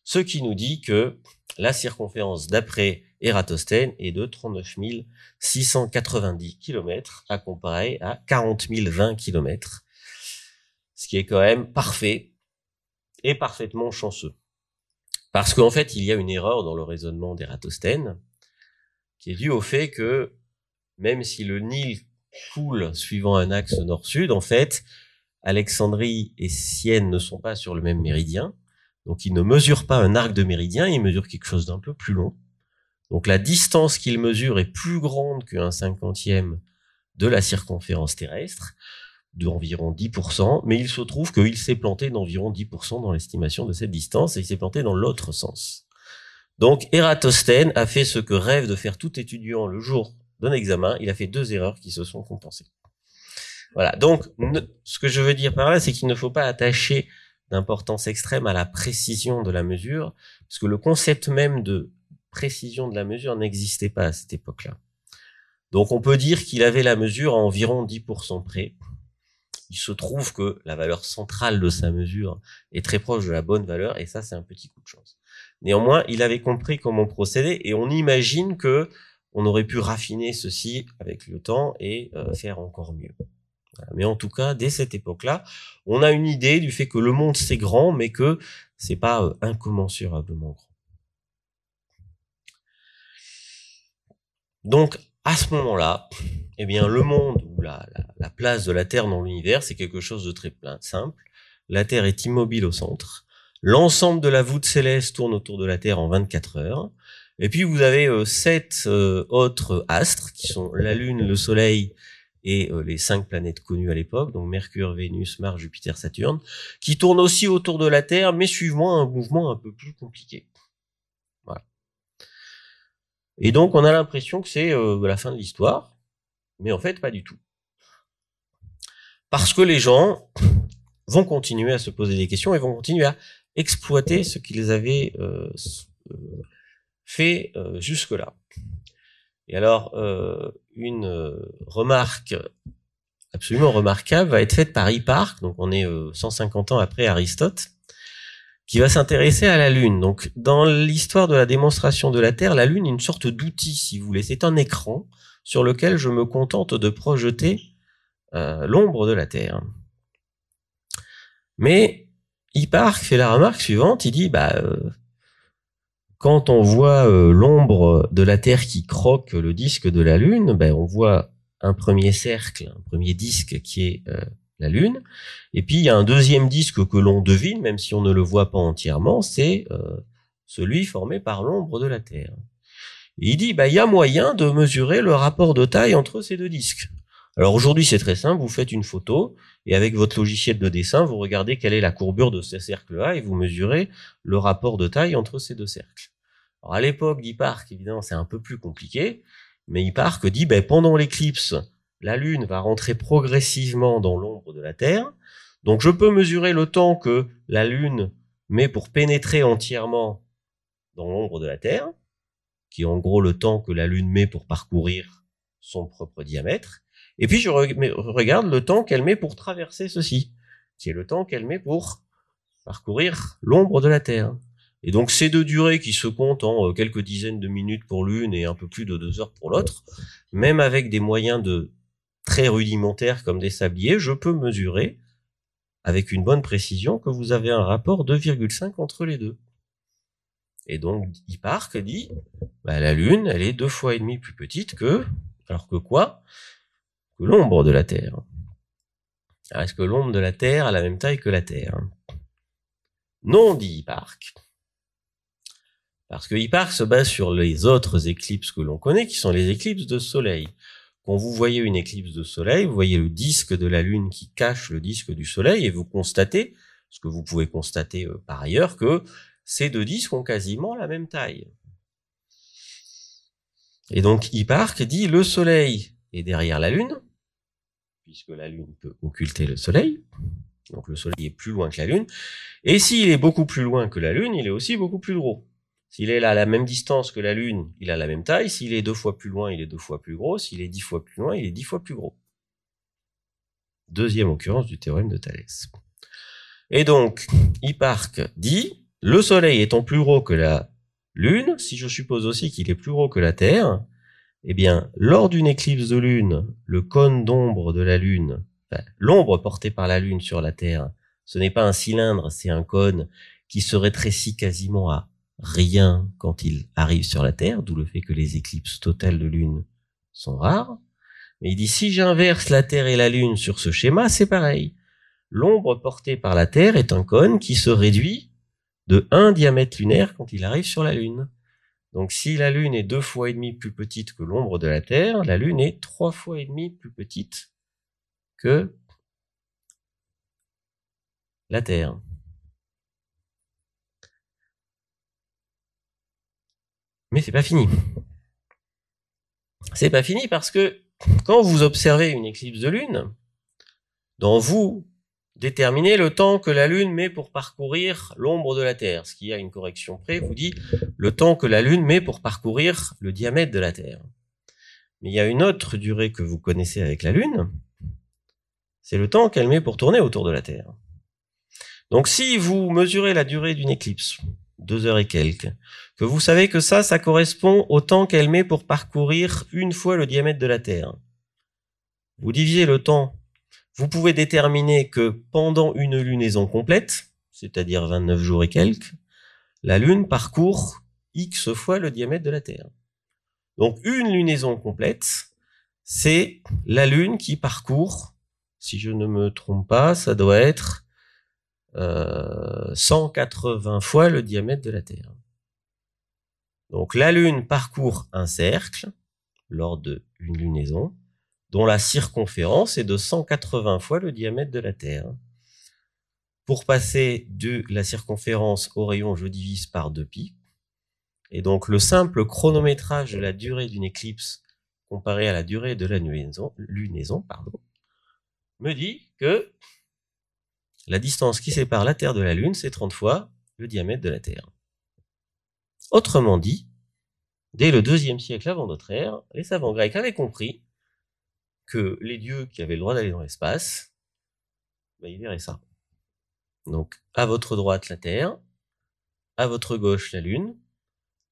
ce qui nous dit que la circonférence d'après Eratosthène est de 39 690 km à comparer à 40 020 km ce qui est quand même parfait et parfaitement chanceux. Parce qu'en fait, il y a une erreur dans le raisonnement d'Eratosthène, qui est due au fait que même si le Nil coule suivant un axe nord-sud, en fait, Alexandrie et Sienne ne sont pas sur le même méridien. Donc, ils ne mesurent pas un arc de méridien, ils mesurent quelque chose d'un peu plus long. Donc, la distance qu'ils mesurent est plus grande qu'un cinquantième de la circonférence terrestre d'environ 10%, mais il se trouve qu'il s'est planté d'environ 10% dans l'estimation de cette distance et il s'est planté dans l'autre sens. Donc Eratosthène a fait ce que rêve de faire tout étudiant le jour d'un examen, il a fait deux erreurs qui se sont compensées. Voilà, donc ce que je veux dire par là, c'est qu'il ne faut pas attacher d'importance extrême à la précision de la mesure, parce que le concept même de précision de la mesure n'existait pas à cette époque-là. Donc on peut dire qu'il avait la mesure à environ 10% près, il se trouve que la valeur centrale de sa mesure est très proche de la bonne valeur, et ça, c'est un petit coup de chance. Néanmoins, il avait compris comment procéder, et on imagine que on aurait pu raffiner ceci avec le temps et euh, faire encore mieux. Mais en tout cas, dès cette époque-là, on a une idée du fait que le monde c'est grand, mais que c'est pas euh, incommensurablement grand. Donc, à ce moment-là, eh bien, le monde ou la, la, place de la Terre dans l'univers, c'est quelque chose de très simple. La Terre est immobile au centre. L'ensemble de la voûte céleste tourne autour de la Terre en 24 heures. Et puis vous avez euh, sept euh, autres astres qui sont la Lune, le Soleil et euh, les cinq planètes connues à l'époque, donc Mercure, Vénus, Mars, Jupiter, Saturne, qui tournent aussi autour de la Terre, mais suivant un mouvement un peu plus compliqué. Voilà. Et donc on a l'impression que c'est la fin de l'histoire Mais en fait, pas du tout. Parce que les gens vont continuer à se poser des questions et vont continuer à exploiter ce qu'ils avaient euh, euh, euh, jusque-là. Et alors, une remarque absolument remarquable va être faite par Hipparque, donc on est 150 ans après Aristote, qui va s'intéresser à la Lune. Donc, dans l'histoire de la démonstration de la Terre, la Lune est une sorte d'outil, si vous voulez. C'est un écran sur lequel je me contente de projeter l'ombre de la Terre. Mais Hipparque fait la remarque suivante, il dit, bah, euh, quand on voit euh, l'ombre de la Terre qui croque le disque de la Lune, ben, on voit un premier cercle, un premier disque qui est euh, la Lune, et puis il y a un deuxième disque que l'on devine, même si on ne le voit pas entièrement, c'est celui formé par l'ombre de la Terre. Il dit, bah, il y a moyen de mesurer le rapport de taille entre ces deux disques. Alors aujourd'hui, c'est très simple, vous faites une photo et avec votre logiciel de dessin, vous regardez quelle est la courbure de ce cercle-là et vous mesurez le rapport de taille entre ces deux cercles. Alors à l'époque d'Hipparque, évidemment, c'est un peu plus compliqué, mais Hipparque dit, ben, pendant l'éclipse, la Lune va rentrer progressivement dans l'ombre de la Terre, donc je peux mesurer le temps que la Lune met pour pénétrer entièrement dans l'ombre de la Terre, qui est en gros le temps que la Lune met pour parcourir son propre diamètre, et puis je regarde le temps qu'elle met pour traverser ceci, qui est le temps qu'elle met pour parcourir l'ombre de la Terre. Et donc ces deux durées qui se comptent en euh, quelques dizaines de minutes pour l'une et un peu plus de deux heures pour l'autre, même avec des moyens de très rudimentaires comme des sabliers, je peux mesurer avec une bonne précision que vous avez un rapport 2,5 entre les deux. Et donc Hipparque dit, bah, la Lune, elle est deux fois et demi plus petite que, alors que quoi? L'ombre de la Terre. Est-ce que l'ombre de la Terre a la même taille que la Terre? Non, dit Hipparque. Parce que Hipparque se base sur les autres éclipses que l'on connaît, qui sont les éclipses de soleil. Quand vous voyez une éclipse de soleil, vous voyez le disque de la Lune qui cache le disque du soleil et vous constatez, ce que vous pouvez constater euh, par ailleurs, que ces deux disques ont quasiment la même taille. Et donc Hipparque dit le soleil est derrière la Lune, puisque la Lune peut occulter le Soleil. Donc le Soleil est plus loin que la Lune. Et s'il est beaucoup plus loin que la Lune, il est aussi beaucoup plus gros. S'il est à la même distance que la Lune, il a la même taille. S'il est deux fois plus loin, il est deux fois plus gros. S'il est dix fois plus loin, il est dix fois plus gros. Deuxième occurrence du théorème de Thalès. Et donc, Hipparque dit, le Soleil étant plus gros que la Lune, si je suppose aussi qu'il est plus gros que la Terre, eh bien, lors d'une éclipse de lune, le cône d'ombre de la lune, l'ombre portée par la lune sur la Terre, ce n'est pas un cylindre, c'est un cône qui se rétrécit quasiment à rien quand il arrive sur la Terre, d'où le fait que les éclipses totales de lune sont rares. Mais il dit, si j'inverse la Terre et la Lune sur ce schéma, c'est pareil. L'ombre portée par la Terre est un cône qui se réduit de un diamètre lunaire quand il arrive sur la Lune. Donc si la Lune est deux fois et demi plus petite que l'ombre de la Terre, la Lune est trois fois et demi plus petite que la Terre. Mais c'est pas fini. C'est pas fini parce que quand vous observez une éclipse de lune, dans vous, déterminer le temps que la Lune met pour parcourir l'ombre de la Terre. Ce qui a une correction près vous dit le temps que la Lune met pour parcourir le diamètre de la Terre. Mais il y a une autre durée que vous connaissez avec la Lune, c'est le temps qu'elle met pour tourner autour de la Terre. Donc si vous mesurez la durée d'une éclipse, deux heures et quelques, que vous savez que ça, ça correspond au temps qu'elle met pour parcourir une fois le diamètre de la Terre. Vous divisez le temps vous pouvez déterminer que pendant une lunaison complète, c'est-à-dire 29 jours et quelques, la Lune parcourt X fois le diamètre de la Terre. Donc une lunaison complète, c'est la Lune qui parcourt, si je ne me trompe pas, ça doit être 180 euh, fois le diamètre de la Terre. Donc la Lune parcourt un cercle lors d'une lunaison, dont la circonférence est de 180 fois le diamètre de la Terre. Pour passer de la circonférence au rayon, je divise par 2pi. Et donc le simple chronométrage de la durée d'une éclipse comparé à la durée de la lunaison, me dit que la distance qui sépare la Terre de la Lune, c'est 30 fois le diamètre de la Terre. Autrement dit, dès le deuxième siècle avant notre ère, les savants grecs avaient compris que les dieux qui avaient le droit d'aller dans l'espace, ben, ils verraient ça. Donc, à votre droite, la Terre, à votre gauche, la Lune.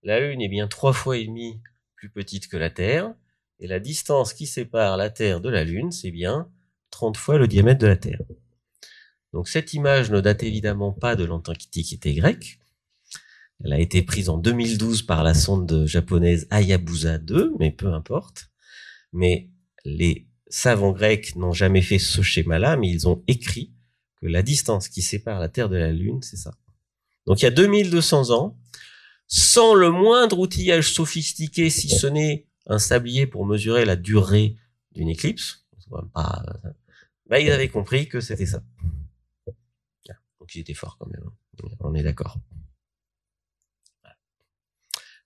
La Lune est bien trois fois et demi plus petite que la Terre, et la distance qui sépare la Terre de la Lune, c'est bien 30 fois le diamètre de la Terre. Donc cette image ne date évidemment pas de l'Antiquité grecque. Elle a été prise en 2012 par la sonde japonaise Hayabusa 2, mais peu importe. Mais les savants grecs n'ont jamais fait ce schéma-là, mais ils ont écrit que la distance qui sépare la Terre de la Lune, c'est ça. Donc il y a 2200 ans, sans le moindre outillage sophistiqué, si ce n'est un sablier pour mesurer la durée d'une éclipse, pas, bah, ils avaient compris que c'était ça. Donc ils étaient forts quand même. Hein. On est d'accord.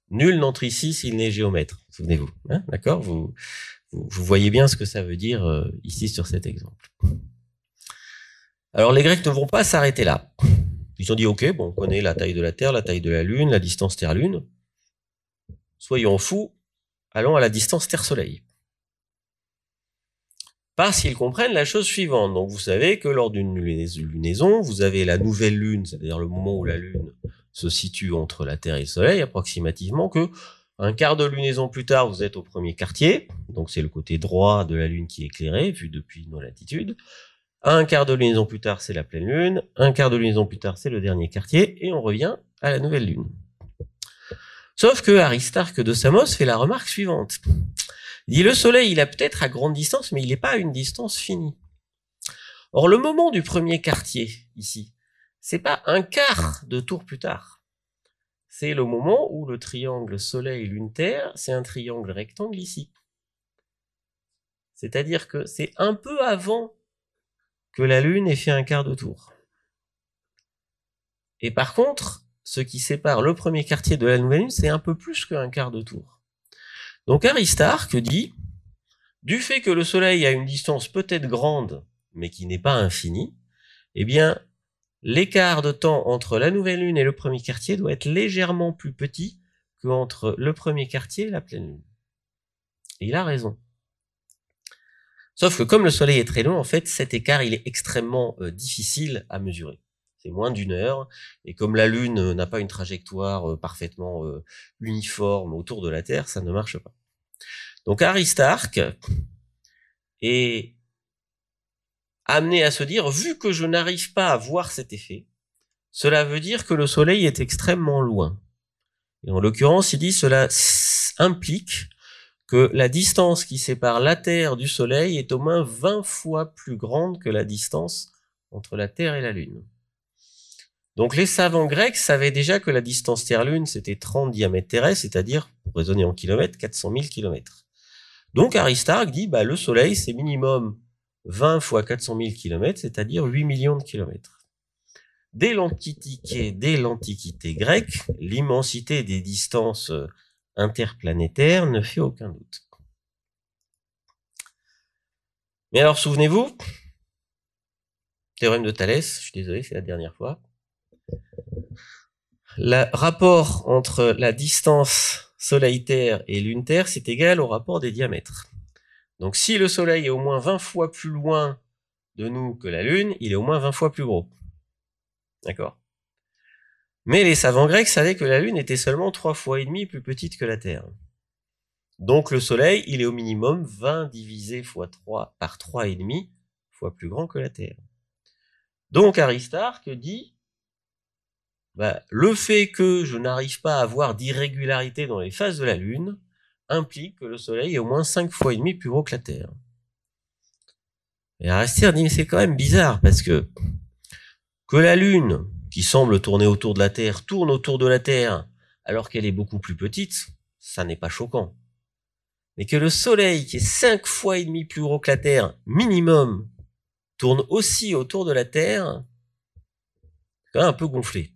Nul n'entre ici s'il n'est géomètre. Souvenez-vous, hein, d'accord vous, vous, voyez bien ce que ça veut dire euh, ici sur cet exemple. Alors les Grecs ne vont pas s'arrêter là. Ils ont dit ok, bon, on connaît la taille de la Terre, la taille de la Lune, la distance Terre-Lune. Soyons fous, allons à la distance Terre-Soleil. Parce qu'ils comprennent la chose suivante. Donc vous savez que lors d'une lunaison, vous avez la nouvelle Lune, c'est-à-dire le moment où la Lune se situe entre la Terre et le Soleil, approximativement, que un quart de lunaison plus tard, vous êtes au premier quartier, donc c'est le côté droit de la Lune qui est éclairé, vu depuis nos latitudes. Un quart de lunaison plus tard, c'est la pleine Lune. Un quart de lunaison plus tard, c'est le dernier quartier, et on revient à la nouvelle Lune. Sauf que Aristarque de Samos fait la remarque suivante. Il dit le Soleil, il a peut-être à grande distance, mais il n'est pas à une distance finie. Or, le moment du premier quartier, ici, c'est pas un quart de tour plus tard. C'est le moment où le triangle Soleil-Lune-Terre, c'est un triangle rectangle ici. C'est-à-dire que c'est un peu avant que la Lune ait fait un quart de tour. Et par contre, ce qui sépare le premier quartier de la nouvelle Lune, c'est un peu plus qu'un quart de tour. Donc Aristarque dit, du fait que le Soleil a une distance peut-être grande, mais qui n'est pas infinie, eh bien, l'écart de temps entre la nouvelle lune et le premier quartier doit être légèrement plus petit qu'entre le premier quartier et la pleine lune. Et il a raison. Sauf que comme le soleil est très long, en fait, cet écart, il est extrêmement euh, difficile à mesurer. C'est moins d'une heure. Et comme la Lune euh, n'a pas une trajectoire euh, parfaitement uniforme autour de la Terre, ça ne marche pas. Donc Aristarque est amené à se dire, vu que je n'arrive pas à voir cet effet, cela veut dire que le Soleil est extrêmement loin. Et en l'occurrence, il dit cela implique que la distance qui sépare la Terre du Soleil est au moins 20 fois plus grande que la distance entre la Terre et la Lune. Donc les savants grecs savaient déjà que la distance Terre-Lune, c'était 30 diamètres terrestres, c'est-à-dire, pour raisonner en kilomètres, 400 000 kilomètres. Donc Aristarque dit, bah, le Soleil, c'est minimum 20 fois 400 000 kilomètres, c'est-à-dire 8 millions de kilomètres. Dès l'Antiquité, dès l'Antiquité grecque, l'immensité des distances euh, interplanétaires ne fait aucun doute. Mais alors, souvenez-vous, théorème de Thalès, je suis désolé, c'est la dernière fois. Le rapport entre la distance Soleil-Terre et Lune-Terre, c'est égal au rapport des diamètres. Donc si le Soleil est au moins 20 fois plus loin de nous que la Lune, il est au moins 20 fois plus gros. D'accord? Mais les savants grecs savaient que la Lune était seulement 3 fois et demi plus petite que la Terre. Donc le Soleil, il est au minimum 20 divisé fois 3 par 3 et demi fois plus grand que la Terre. Donc Aristarque dit bah, le fait que je n'arrive pas à avoir d'irrégularité dans les phases de la Lune, implique que le Soleil est au moins cinq fois et demi plus gros que la Terre. Et Aristide dit, c'est quand même bizarre, parce que que la Lune, qui semble tourner autour de la Terre, tourne autour de la Terre, alors qu'elle est beaucoup plus petite, ça n'est pas choquant. Mais que le Soleil, qui est cinq fois et demi plus gros que la Terre, minimum, tourne aussi autour de la Terre, c'est quand même un peu gonflé.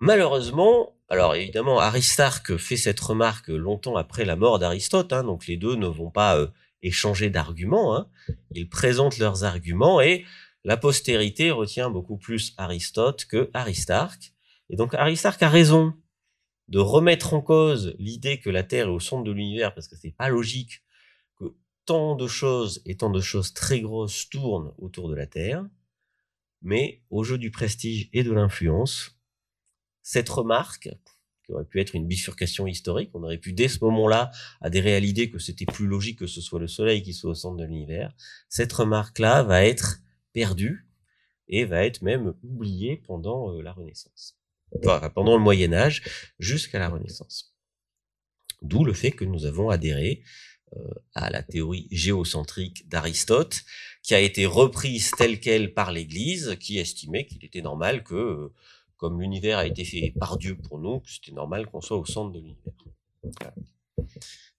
Malheureusement, alors évidemment, Aristarque fait cette remarque longtemps après la mort d'Aristote, hein, donc les deux ne vont pas euh, échanger d'arguments, hein. ils présentent leurs arguments et la postérité retient beaucoup plus Aristote que Aristarque. Et donc Aristarque a raison de remettre en cause l'idée que la Terre est au centre de l'univers, parce que c'est pas logique que tant de choses et tant de choses très grosses tournent autour de la Terre. Mais au jeu du prestige et de l'influence, cette remarque, qui aurait pu être une bifurcation historique, on aurait pu dès ce moment-là adhérer à l'idée que c'était plus logique que ce soit le Soleil qui soit au centre de l'univers, cette remarque-là va être perdue et va être même oubliée pendant euh, la Renaissance. pendant le Moyen Âge jusqu'à la Renaissance. D'où le fait que nous avons adhéré euh, à la théorie géocentrique d'Aristote, qui a été reprise telle qu'elle par l'Église, qui estimait qu'il était normal que euh, comme l'univers a été fait par Dieu pour nous, c'était normal qu'on soit au centre de l'univers.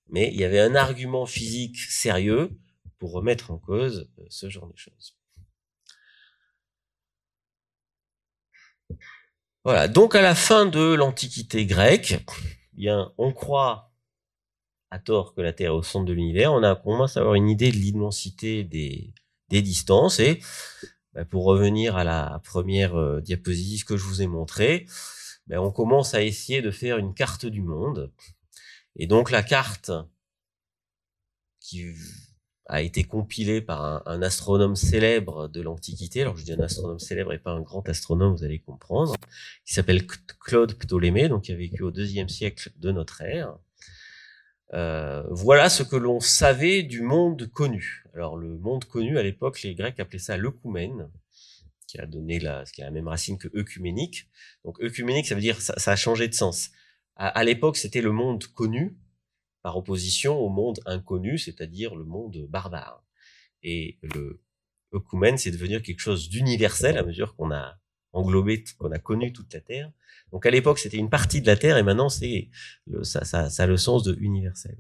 Mais il y avait un argument physique sérieux pour remettre en cause euh, ce genre de choses. Voilà, donc à la fin de l'Antiquité grecque, eh bien, on croit à tort que la Terre est au centre de l'univers, on a commence à avoir une idée de l'immensité des, des distances et pour revenir à la première euh, diapositive que je vous ai montrée, bah, on commence à essayer de faire une carte du monde. Et donc la carte qui a été compilée par un, astronome célèbre de l'Antiquité, alors je dis un astronome célèbre et pas un grand astronome, vous allez comprendre, qui s'appelle Claude Ptolémée, donc qui a vécu au deuxième siècle de notre ère. Euh, voilà ce que l'on savait du monde connu. Alors le monde connu à l'époque, les Grecs appelaient ça l'œcumène, qui a donné la, qui a la même racine que œcuménique. Donc œcuménique, ça veut dire ça, ça a changé de sens. À, l'époque, c'était le monde connu par opposition au monde inconnu, c'est-à-dire le monde barbare. Et le œcumène, c'est devenir quelque chose d'universel à mesure qu'on a englobé, qu'on a connu toute la Terre. Donc à l'époque, c'était une partie de la Terre et maintenant, c'est ça, ça, ça a le sens de universel.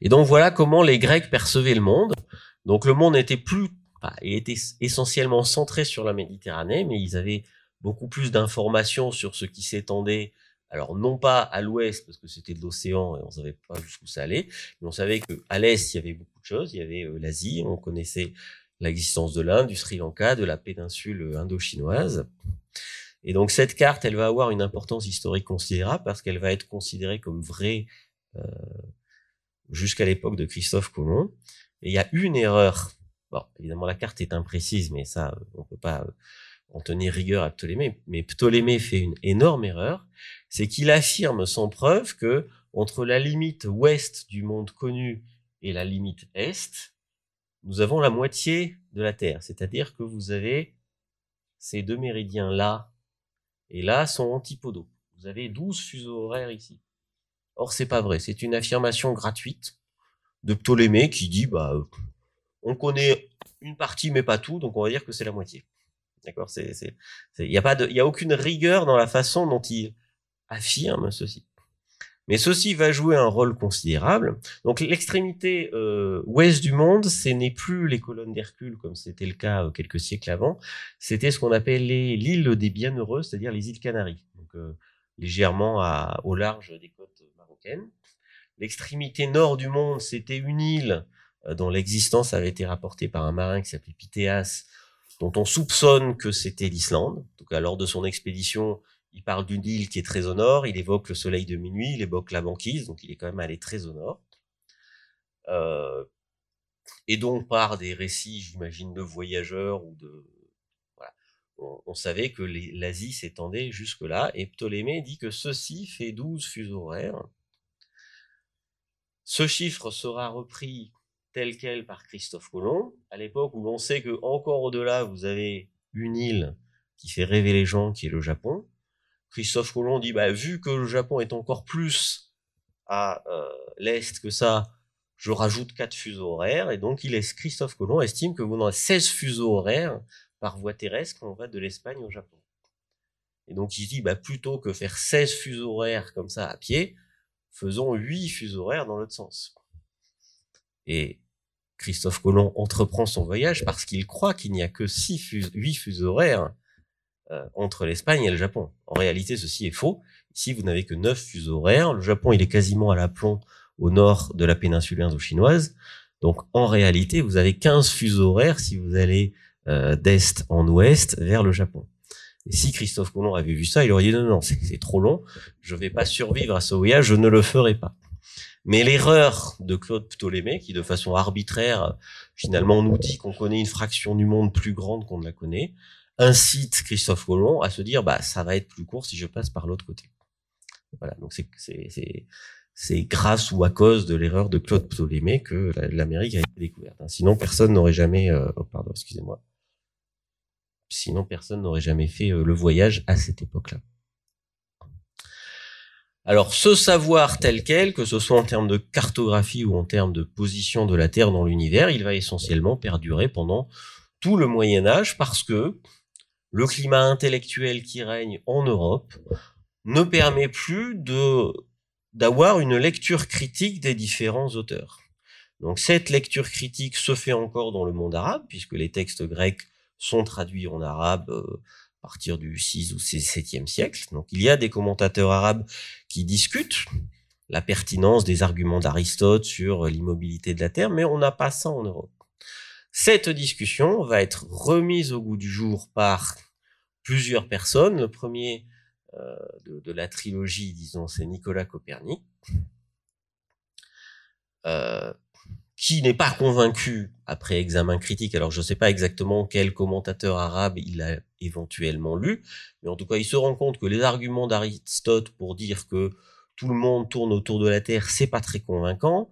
Et donc voilà comment les Grecs percevaient le monde. Donc le monde n'était plus, il était essentiellement centré sur la Méditerranée, mais ils avaient beaucoup plus d'informations sur ce qui s'étendait. Alors non pas à l'ouest parce que c'était de l'océan et on savait pas jusqu'où ça allait, mais on savait que à l'est il y avait beaucoup de choses. Il y avait euh, l'Asie, on connaissait l'existence de l'Inde, du Sri Lanka, de la péninsule indo-chinoise. Et donc cette carte, elle va avoir une importance historique considérable parce qu'elle va être considérée comme vraie euh, jusqu'à l'époque de Christophe Colomb. Et il y a une erreur. Bon, évidemment, la carte est imprécise, mais ça, on peut pas euh, en tenir rigueur à Ptolémée. Mais Ptolémée fait une énorme erreur. C'est qu'il affirme sans preuve que entre la limite ouest du monde connu et la limite est, nous avons la moitié de la Terre. C'est-à-dire que vous avez ces deux méridiens là et là sont antipodaux. Vous avez 12 fuseaux horaires ici. Or, c'est pas vrai. C'est une affirmation gratuite de Ptolémée qui dit, bah, on connaît une partie mais pas tout, donc on va dire que c'est la moitié. D'accord? Il y a a aucune rigueur dans la façon dont il affirme ceci. Mais ceci va jouer un rôle considérable. Donc l'extrémité euh, ouest du monde, ce n'est plus les colonnes d'Hercule comme c'était le cas euh, quelques siècles avant. C'était ce qu'on appelait l'île des Bienheureux, c'est-à-dire les îles Canaries, donc euh, légèrement à, au large des côtes L'extrémité nord du monde, c'était une île euh, dont l'existence avait été rapportée par un marin qui s'appelait Pythéas, dont on soupçonne que c'était l'Islande. En tout cas, lors de son expédition, il parle d'une île qui est très au nord, il évoque le soleil de minuit, il évoque la banquise, donc il est quand même allé très au nord. Euh, et donc par des récits, j'imagine, de voyageurs ou de... Voilà, on, savait que l'Asie s'étendait jusque-là, et Ptolémée dit que ceci fait 12 fuseaux horaires, ce chiffre sera repris tel quel par Christophe Colomb, à l'époque où l'on sait que encore au-delà, vous avez une île qui fait rêver les gens, qui est le Japon. Christophe Colomb dit, bah, vu que le Japon est encore plus à euh, l'est que ça, je rajoute quatre fuseaux horaires, et donc il est, Christophe Colomb estime que vous avez 16 fuseaux horaires par voie terrestre quand on va de l'Espagne au Japon. Et donc il dit, bah, plutôt que faire 16 fuseaux horaires comme ça à pied, faisons huit fuseaux horaires dans l'autre sens. Et Christophe Colomb entreprend son voyage parce qu'il croit qu'il n'y a que six huit fuseaux horaires entre l'Espagne et le Japon. En réalité, ceci est faux. Ici, vous n'avez que 9 fuseaux horaires. Le Japon, il est quasiment à l'aplomb au nord de la péninsule indo-chinoise. Donc, en réalité, vous avez 15 fuseaux horaires si vous allez euh, d'est en ouest vers le Japon. Et si Christophe Colomb avait vu ça, il aurait dit non, non, c'est trop long, je vais pas survivre à ce voyage, je ne le ferai pas. Mais l'erreur de Claude Ptolémée, qui de façon arbitraire, finalement, nous dit qu'on connaît une fraction du monde plus grande qu'on ne la connaît, incite Christophe Colomb à se dire, bah, ça va être plus court si je passe par l'autre côté. Voilà. Donc c'est, c'est, c'est, grâce ou à cause de l'erreur de Claude Ptolémée que l'Amérique a été découverte. Hein. Sinon, personne n'aurait jamais, euh, oh, pardon, excusez-moi. Sinon, personne n'aurait jamais fait euh, le voyage à cette époque-là. Alors, ce savoir tel quel, que ce soit en termes de cartographie ou en termes de position de la Terre dans l'univers, il va essentiellement perdurer pendant tout le Moyen Âge parce que le climat intellectuel qui règne en Europe ne permet plus de d'avoir une lecture critique des différents auteurs. Donc cette lecture critique se fait encore dans le monde arabe, puisque les textes grecs sont traduits en arabe euh, à partir du 6 ou 7e siècle. Donc il y a des commentateurs arabes qui discutent la pertinence des arguments d'Aristote sur l'immobilité de la Terre, mais on n'a pas ça en Europe. Cette discussion va être remise au goût du jour par plusieurs personnes. Le premier euh, de, la trilogie, disons, c'est Nicolas Copernic, euh, qui n'est pas convaincu après examen critique. Alors je ne sais pas exactement quel commentateur arabe il a éventuellement lu, mais en tout cas il se rend compte que les arguments d'Aristote pour dire que tout le monde tourne autour de la Terre, c'est pas très convaincant,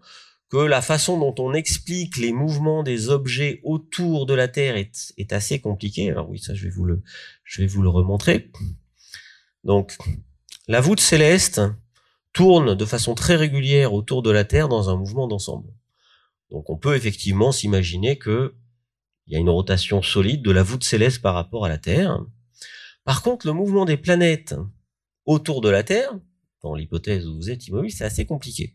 la façon dont on explique les mouvements des objets autour de la Terre est, est assez compliquée. Alors oui, ça je vais vous le, je vais vous le remontrer. Donc la voûte céleste tourne de façon très régulière autour de la Terre dans un mouvement d'ensemble. Donc on peut effectivement s'imaginer que il y a une rotation solide de la voûte céleste par rapport à la Terre. Par contre, le mouvement des planètes autour de la Terre, dans l'hypothèse où vous êtes immobile, c'est assez compliqué.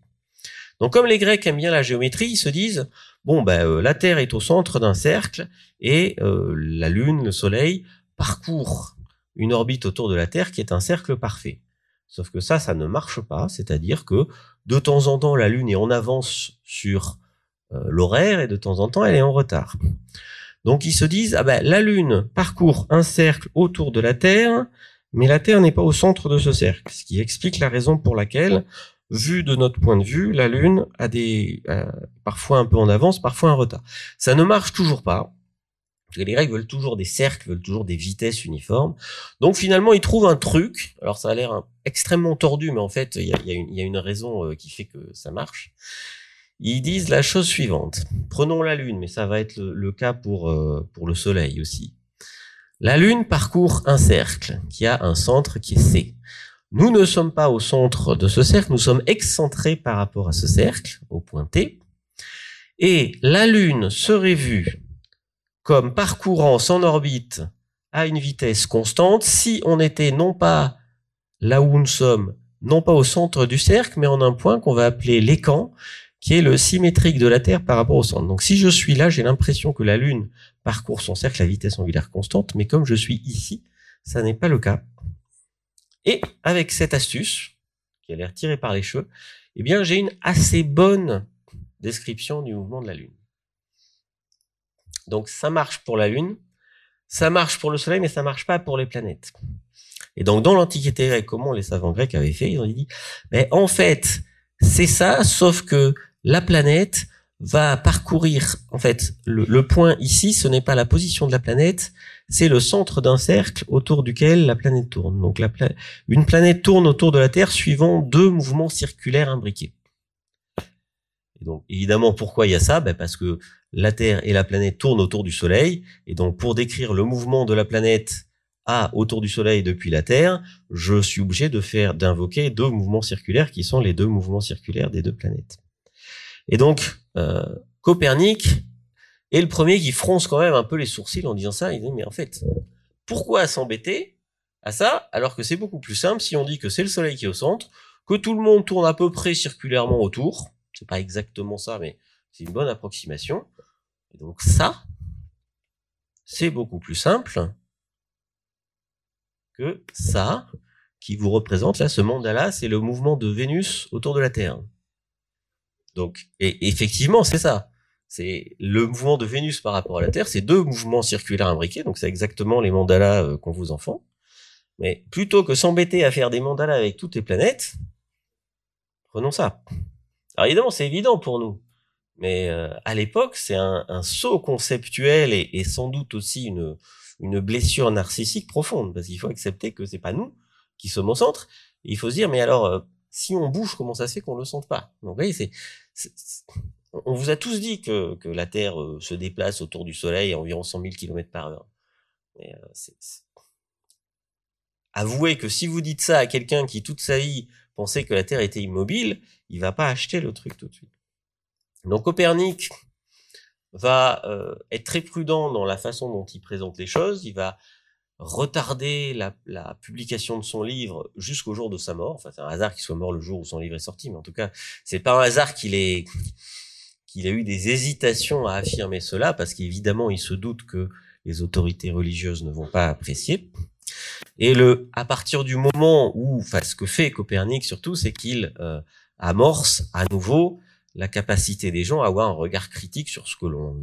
Donc comme les Grecs aiment bien la géométrie, ils se disent bon ben euh, la Terre est au centre d'un cercle et euh, la Lune, le Soleil parcourent une orbite autour de la Terre qui est un cercle parfait. Sauf que ça, ça ne marche pas, c'est-à-dire que de temps en temps la Lune est en avance sur euh, l'horaire et de temps en temps elle est en retard. Donc ils se disent ah ben la Lune parcourt un cercle autour de la Terre, mais la Terre n'est pas au centre de ce cercle, ce qui explique la raison pour laquelle, vu de notre point de vue, la Lune a des euh, parfois un peu en avance, parfois en retard. Ça ne marche toujours pas. Parce les Grecs veulent toujours des cercles, veulent toujours des vitesses uniformes. Donc finalement, ils trouvent un truc. Alors ça a l'air extrêmement tordu, mais en fait, il y a, une raison euh, qui fait que ça marche. Ils disent la chose suivante. Prenons la Lune, mais ça va être le, cas pour, euh, pour le Soleil aussi. La Lune parcourt un cercle qui a un centre qui est C. Nous ne sommes pas au centre de ce cercle, nous sommes excentrés par rapport à ce cercle, au point T. Et la Lune serait vue comme parcourant son orbite à une vitesse constante si on était non pas là où nous sommes, non pas au centre du cercle, mais en un point qu'on va appeler l'écan, qui est le symétrique de la Terre par rapport au centre. Donc si je suis là, j'ai l'impression que la Lune parcourt son cercle à vitesse angulaire constante, mais comme je suis ici, ça n'est pas le cas. Et avec cette astuce, qui a l'air tirée par les cheveux, eh bien j'ai une assez bonne description du mouvement de la Lune. Donc ça marche pour la Lune, ça marche pour le Soleil, mais ça marche pas pour les planètes. Et donc dans l'Antiquité grecque, comment les savants grecs avaient fait Ils ont dit, mais en fait, c'est ça, sauf que la planète va parcourir, en fait, le, point ici, ce n'est pas la position de la planète, c'est le centre d'un cercle autour duquel la planète tourne. Donc une planète tourne autour de la Terre suivant deux mouvements circulaires imbriqués. Et donc évidemment, pourquoi il y a ça? Ben Parce que la Terre et la planète tournent autour du Soleil, et donc pour décrire le mouvement de la planète A autour du Soleil depuis la Terre, je suis obligé de faire d'invoquer deux mouvements circulaires qui sont les deux mouvements circulaires des deux planètes. Et donc, euh, Copernic est le premier qui fronce quand même un peu les sourcils en disant ça. Il dit, mais en fait, pourquoi s'embêter à ça alors que c'est beaucoup plus simple si on dit que c'est le Soleil qui est au centre, que tout le monde tourne à peu près circulairement autour. C'est pas exactement ça, mais c'est une bonne approximation. Et donc ça, c'est beaucoup plus simple que ça, qui vous représente là, ce mandala, c'est le mouvement de Vénus autour de la Terre. Donc, et effectivement, c'est ça. C'est le mouvement de Vénus par rapport à la Terre, c'est deux mouvements circulaires imbriqués, donc c'est exactement les mandalas euh, qu'on vous enfant. Mais plutôt que s'embêter à faire des mandalas avec toutes les planètes, prenons ça. Alors évidemment, c'est évident pour nous, mais euh, à l'époque, c'est un, saut conceptuel et, sans doute aussi une, une blessure narcissique profonde, parce qu'il faut accepter que c'est pas nous qui sommes au centre. il faut se dire, mais alors, euh, si on bouge, comment ça se fait qu'on le sente pas? Donc, vous voyez, c'est, on vous a tous dit que, la Terre euh, se déplace autour du Soleil à environ 100 000 km par heure. Mais, Avouez que si vous dites ça à quelqu'un qui toute sa vie pensait que la Terre était immobile, il va pas acheter le truc tout de suite. Donc Copernic va euh, être très prudent dans la façon dont il présente les choses. Il va retarder la, publication de son livre jusqu'au jour de sa mort. Enfin, c'est un hasard qu'il soit mort le jour où son livre est sorti, mais en tout cas, c'est pas un hasard qu'il ait qu'il a eu des hésitations à affirmer cela, parce qu'évidemment, il se doute que les autorités religieuses ne vont pas apprécier. Et le, à partir du moment où, enfin, ce que fait Copernic surtout, c'est qu'il euh, amorce à nouveau la capacité des gens à avoir un regard critique sur ce que l'on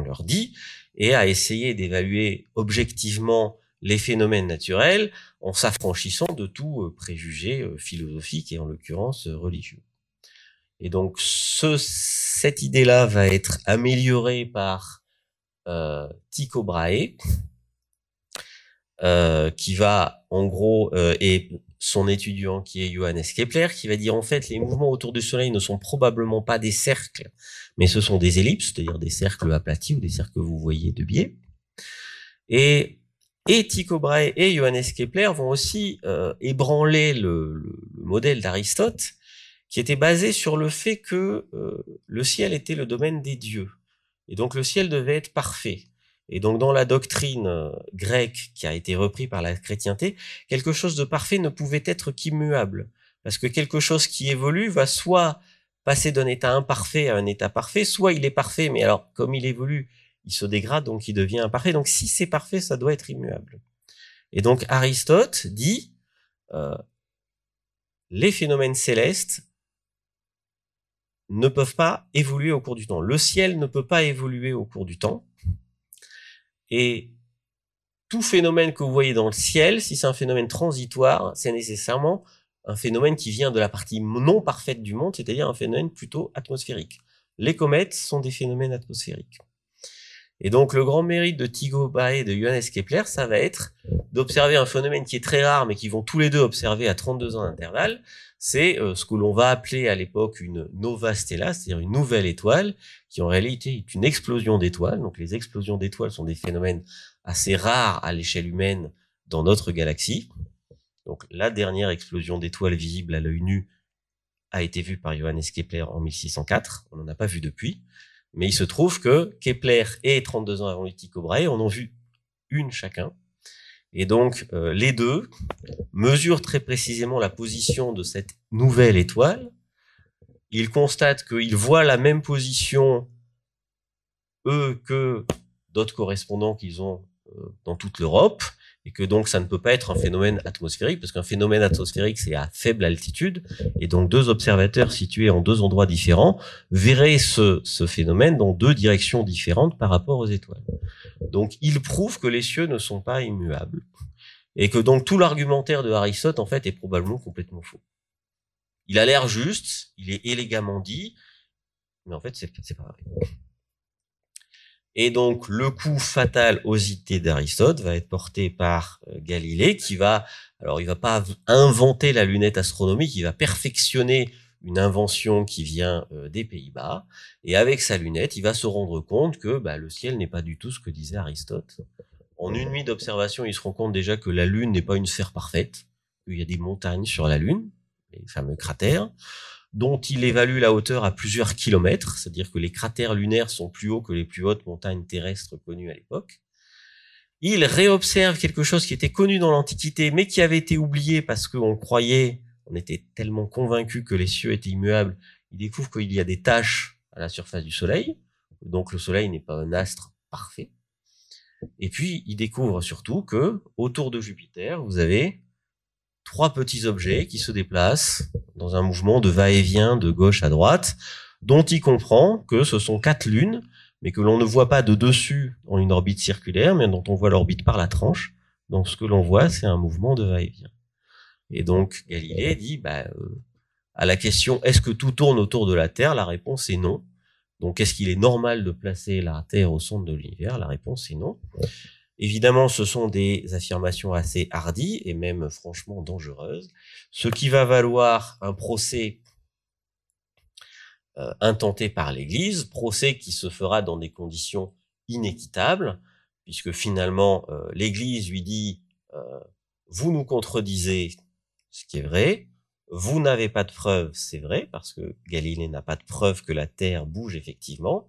leur dit et à essayer d'évaluer objectivement les phénomènes naturels en s'affranchissant de tout euh, préjugé euh, philosophique et en l'occurrence religieux. Et donc ce, cette idée-là va être améliorée par euh, Tycho Brahe, euh, qui va en gros euh, et son étudiant qui est Johannes Kepler, qui va dire en fait les mouvements autour du Soleil ne sont probablement pas des cercles, mais ce sont des ellipses, c'est-à-dire des cercles aplatis ou des cercles que vous voyez de biais. Et, Tycho Brahe et Johannes Kepler vont aussi ébranler le, le, modèle d'Aristote, qui était basé sur le fait que euh, le ciel était le domaine des dieux. Et donc le ciel devait être parfait. Et donc dans la doctrine euh, grecque qui a été reprise par la chrétienté, quelque chose de parfait ne pouvait être qu'immuable. Parce que quelque chose qui évolue va soit passer d'un état imparfait à un état parfait, soit il est parfait, mais alors comme il évolue, il se dégrade, donc il devient imparfait. Donc si c'est parfait, ça doit être immuable. Et donc Aristote dit, euh, les phénomènes célestes ne peuvent pas évoluer au cours du temps. Le ciel ne peut pas évoluer au cours du temps. Et tout phénomène que vous voyez dans le ciel, si c'est un phénomène transitoire, c'est nécessairement un phénomène qui vient de la partie non parfaite du monde, c'est-à-dire un phénomène plutôt atmosphérique. Les comètes sont des phénomènes atmosphériques. Et donc le grand mérite de Tycho Brahe et de Johannes Kepler, ça va être d'observer un phénomène qui est très rare, mais qui vont tous les deux observer à 32 ans d'intervalle. C'est euh, ce que l'on va appeler à l'époque une nova stella, c'est-à-dire une nouvelle étoile, qui en réalité est une explosion d'étoiles. Donc les explosions d'étoiles sont des phénomènes assez rares à l'échelle humaine dans notre galaxie. Donc la dernière explosion d'étoiles visible à l'œil nu a été vue par Johannes Kepler en 1604. On n'en a pas vu depuis. Mais il se trouve que Kepler et 32 ans avant Tycho Brahe en ont vu une chacun. Et donc, euh, les deux mesurent très précisément la position de cette nouvelle étoile. Ils constatent qu'ils voient la même position, eux, que d'autres correspondants qu'ils ont euh, dans toute l'Europe et que donc ça ne peut pas être un phénomène atmosphérique, parce qu'un phénomène atmosphérique, c'est à faible altitude, et donc deux observateurs situés en deux endroits différents verraient ce, phénomène dans deux directions différentes par rapport aux étoiles. Donc il prouve que les cieux ne sont pas immuables, et que donc tout l'argumentaire de Aristote, en fait, est probablement complètement faux. Il a l'air juste, il est élégamment dit, mais en fait, c'est pas vrai. Et donc le coup fatal aux idées d'Aristote va être porté par euh, Galilée, qui va, alors il va pas inventer la lunette astronomique, il va perfectionner une invention qui vient euh, des Pays-Bas, et avec sa lunette, il va se rendre compte que bah, le ciel n'est pas du tout ce que disait Aristote. En une nuit d'observation, il se rend compte déjà que la Lune n'est pas une sphère parfaite, qu'il y a des montagnes sur la Lune, les fameux cratères dont il évalue la hauteur à plusieurs kilomètres, c'est-à-dire que les cratères lunaires sont plus hauts que les plus hautes montagnes terrestres connues à l'époque. Il réobserve quelque chose qui était connu dans l'Antiquité, mais qui avait été oublié parce qu'on croyait, on était tellement convaincu que les cieux étaient immuables. Il découvre qu'il y a des taches à la surface du Soleil, donc le Soleil n'est pas un astre parfait. Et puis, il découvre surtout que autour de Jupiter, vous avez trois petits objets qui se déplacent dans un mouvement de va-et-vient de gauche à droite, dont il comprend que ce sont quatre lunes, mais que l'on ne voit pas de dessus en une orbite circulaire, mais dont on voit l'orbite par la tranche. Donc ce que l'on voit, c'est un mouvement de va-et-vient. Et donc Galilée dit, bah, euh, à la question est-ce que tout tourne autour de la Terre, la réponse est non. Donc est-ce qu'il est normal de placer la Terre au centre de l'univers? La réponse est non. Évidemment, ce sont des affirmations assez hardies et même franchement dangereuses, ce qui va valoir un procès euh, intenté par l'Église, procès qui se fera dans des conditions inéquitables, puisque finalement euh, l'Église lui dit euh, vous nous contredisez, ce qui est vrai, vous n'avez pas de preuves, c'est vrai, parce que Galilée n'a pas de preuve que la Terre bouge effectivement.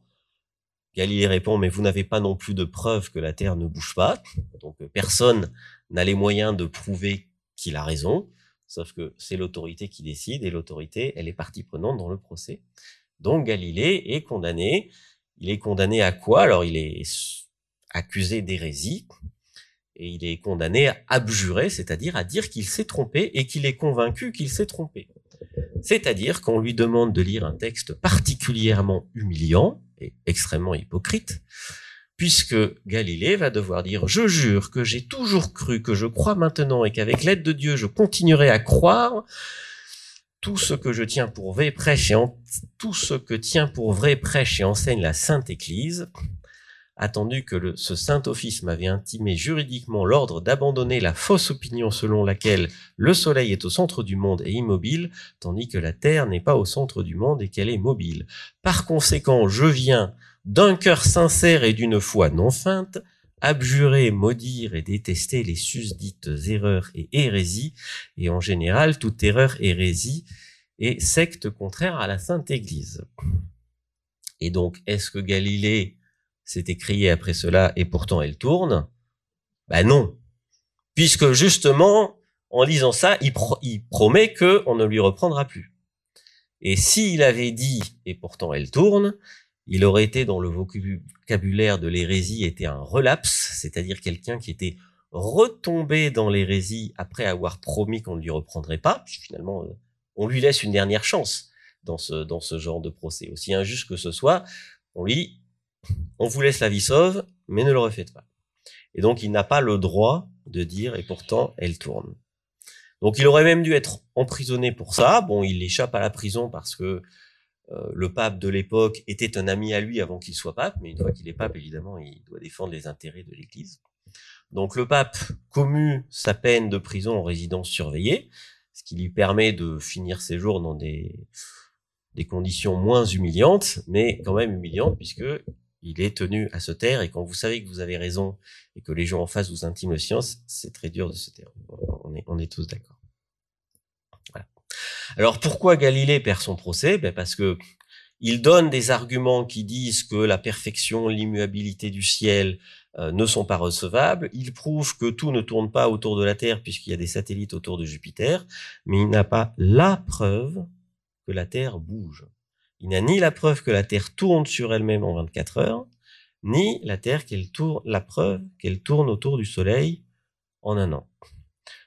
Galilée répond, mais vous n'avez pas non plus de preuves que la Terre ne bouge pas. Donc personne n'a les moyens de prouver qu'il a raison, sauf que c'est l'autorité qui décide, et l'autorité, elle est partie prenante dans le procès. Donc Galilée est condamné. Il est condamné à quoi? Alors il est accusé d'hérésie, et il est condamné à abjurer, c'est-à-dire à dire qu'il s'est trompé et qu'il est convaincu qu'il s'est trompé. C'est-à-dire qu'on lui demande de lire un texte particulièrement humiliant et extrêmement hypocrite, puisque Galilée va devoir dire Je jure que j'ai toujours cru, que je crois maintenant et qu'avec l'aide de Dieu je continuerai à croire tout ce que je tiens pour vrai prêche et tout ce que tient pour vrai prêche et enseigne la Sainte Église, attendu que ce saint office m'avait intimé juridiquement l'ordre d'abandonner la fausse opinion selon laquelle le soleil est au centre du monde et immobile, tandis que la terre n'est pas au centre du monde et qu'elle est mobile. Par conséquent, je viens, d'un cœur sincère et d'une foi non feinte, abjurer, maudire et détester les susdites erreurs et hérésies, et en général toute erreur, hérésie et secte contraire à la Sainte Église. Et donc, est-ce que Galilée s'est écrié après cela et pourtant elle tourne Ben non, puisque justement, en lisant ça, il, promet qu'on ne lui reprendra plus. Et s'il avait dit et pourtant elle tourne, il aurait été dans le vocabulaire de l'hérésie était un relapse, c'est-à-dire quelqu'un qui était retombé dans l'hérésie après avoir promis qu'on ne lui reprendrait pas, puis finalement euh, on lui laisse une dernière chance dans ce, dans ce genre de procès. Aussi injuste que ce soit, on lui on vous laisse la vie sauve, mais ne le refaites pas. Et donc, il n'a pas le droit de dire, et pourtant, elle tourne. Donc, il aurait même dû être emprisonné pour ça. Bon, il échappe à la prison parce que euh, le pape de l'époque était un ami à lui avant qu'il soit pape, mais une fois qu'il est pape, évidemment, il doit défendre les intérêts de l'Église. Donc, le pape commue sa peine de prison en résidence surveillée, ce qui lui permet de finir ses jours dans des, des conditions moins humiliantes, mais quand même humiliantes, puisque il est tenu à se taire, et quand vous savez que vous avez raison et que les gens en face vous intiment le science, c'est très dur de se taire. On est, on tous d'accord. Alors pourquoi Galilée perd son procès? Ben Parce que il donne des arguments qui disent que la perfection, l'immuabilité du ciel euh, ne sont pas recevables. Il prouve que tout ne tourne pas autour de la Terre puisqu'il y a des satellites autour de Jupiter, mais il n'a pas la preuve que la Terre bouge. Il n'a ni la preuve que la Terre tourne sur elle-même en 24 heures, ni la Terre qu'elle tourne, la preuve qu'elle tourne autour du Soleil en un an.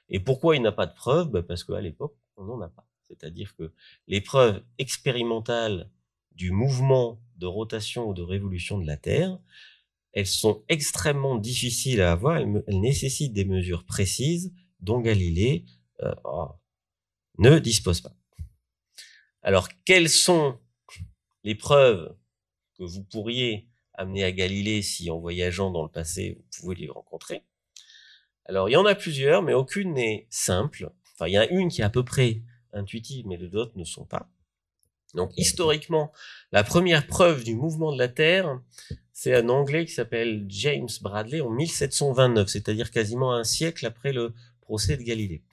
Et pourquoi il n'a pas de preuve? Ben Parce qu'à l'époque, on n'en a pas. C'est-à-dire que les preuves expérimentales du mouvement de rotation ou de révolution de la Terre, elles sont extrêmement difficiles à avoir, elles, nécessitent des mesures précises dont Galilée euh, oh, ne dispose pas. Alors, quelles sont les preuves que vous pourriez amener à Galilée si en voyageant dans le passé, vous pouvez les rencontrer. Alors, il y en a plusieurs, mais aucune n'est simple. Enfin, il y en a une qui est à peu près intuitive, mais les autres ne sont pas. Donc, historiquement, la première preuve du mouvement de la Terre, c'est un Anglais qui s'appelle James Bradley en 1729, c'est-à-dire quasiment un siècle après le procès de Galilée.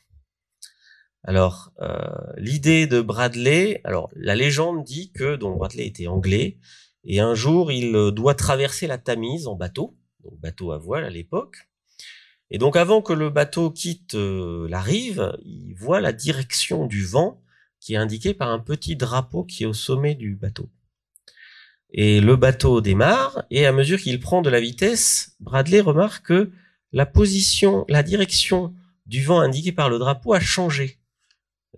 Alors, euh, l'idée de Bradley, alors la légende dit que donc Bradley était anglais et un jour il euh, doit traverser la Tamise en bateau, donc bateau à voile à l'époque. Et donc avant que le bateau quitte euh, la rive, il voit la direction du vent qui est indiquée par un petit drapeau qui est au sommet du bateau. Et le bateau démarre, et à mesure qu'il prend de la vitesse, Bradley remarque que la position, la direction du vent indiqué par le drapeau a changé.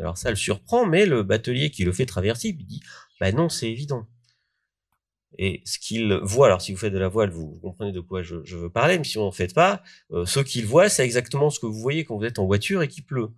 Alors ça le surprend, mais le batelier qui le fait traverser lui dit, bah non, c'est évident. Et ce qu'il voit, alors si vous faites de la voile, vous comprenez de quoi je, veux parler, mais si vous n'en faites pas, euh, ce qu'il voit, c'est exactement ce que vous voyez quand vous êtes en voiture et qu'il pleut.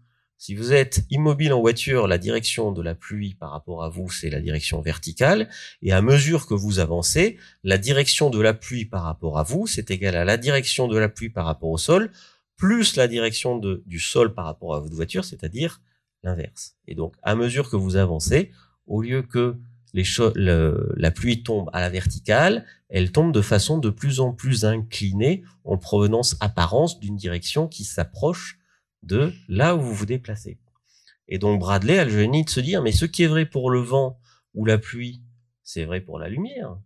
Si vous êtes immobile en voiture, la direction de la pluie par rapport à vous, c'est la direction verticale. Et à mesure que vous avancez, la direction de la pluie par rapport à vous, c'est égal à la direction de la pluie par rapport au sol, plus la direction du sol par rapport à votre voiture, c'est-à-dire l'inverse. Et donc, à mesure que vous avancez, au lieu que la pluie tombe à la verticale, elle tombe de façon de plus en plus inclinée en provenance apparence d'une direction qui s'approche de là où vous vous déplacez. Et donc Bradley a le génie de se dire, mais ce qui est vrai pour le vent ou la pluie, c'est vrai pour la lumière.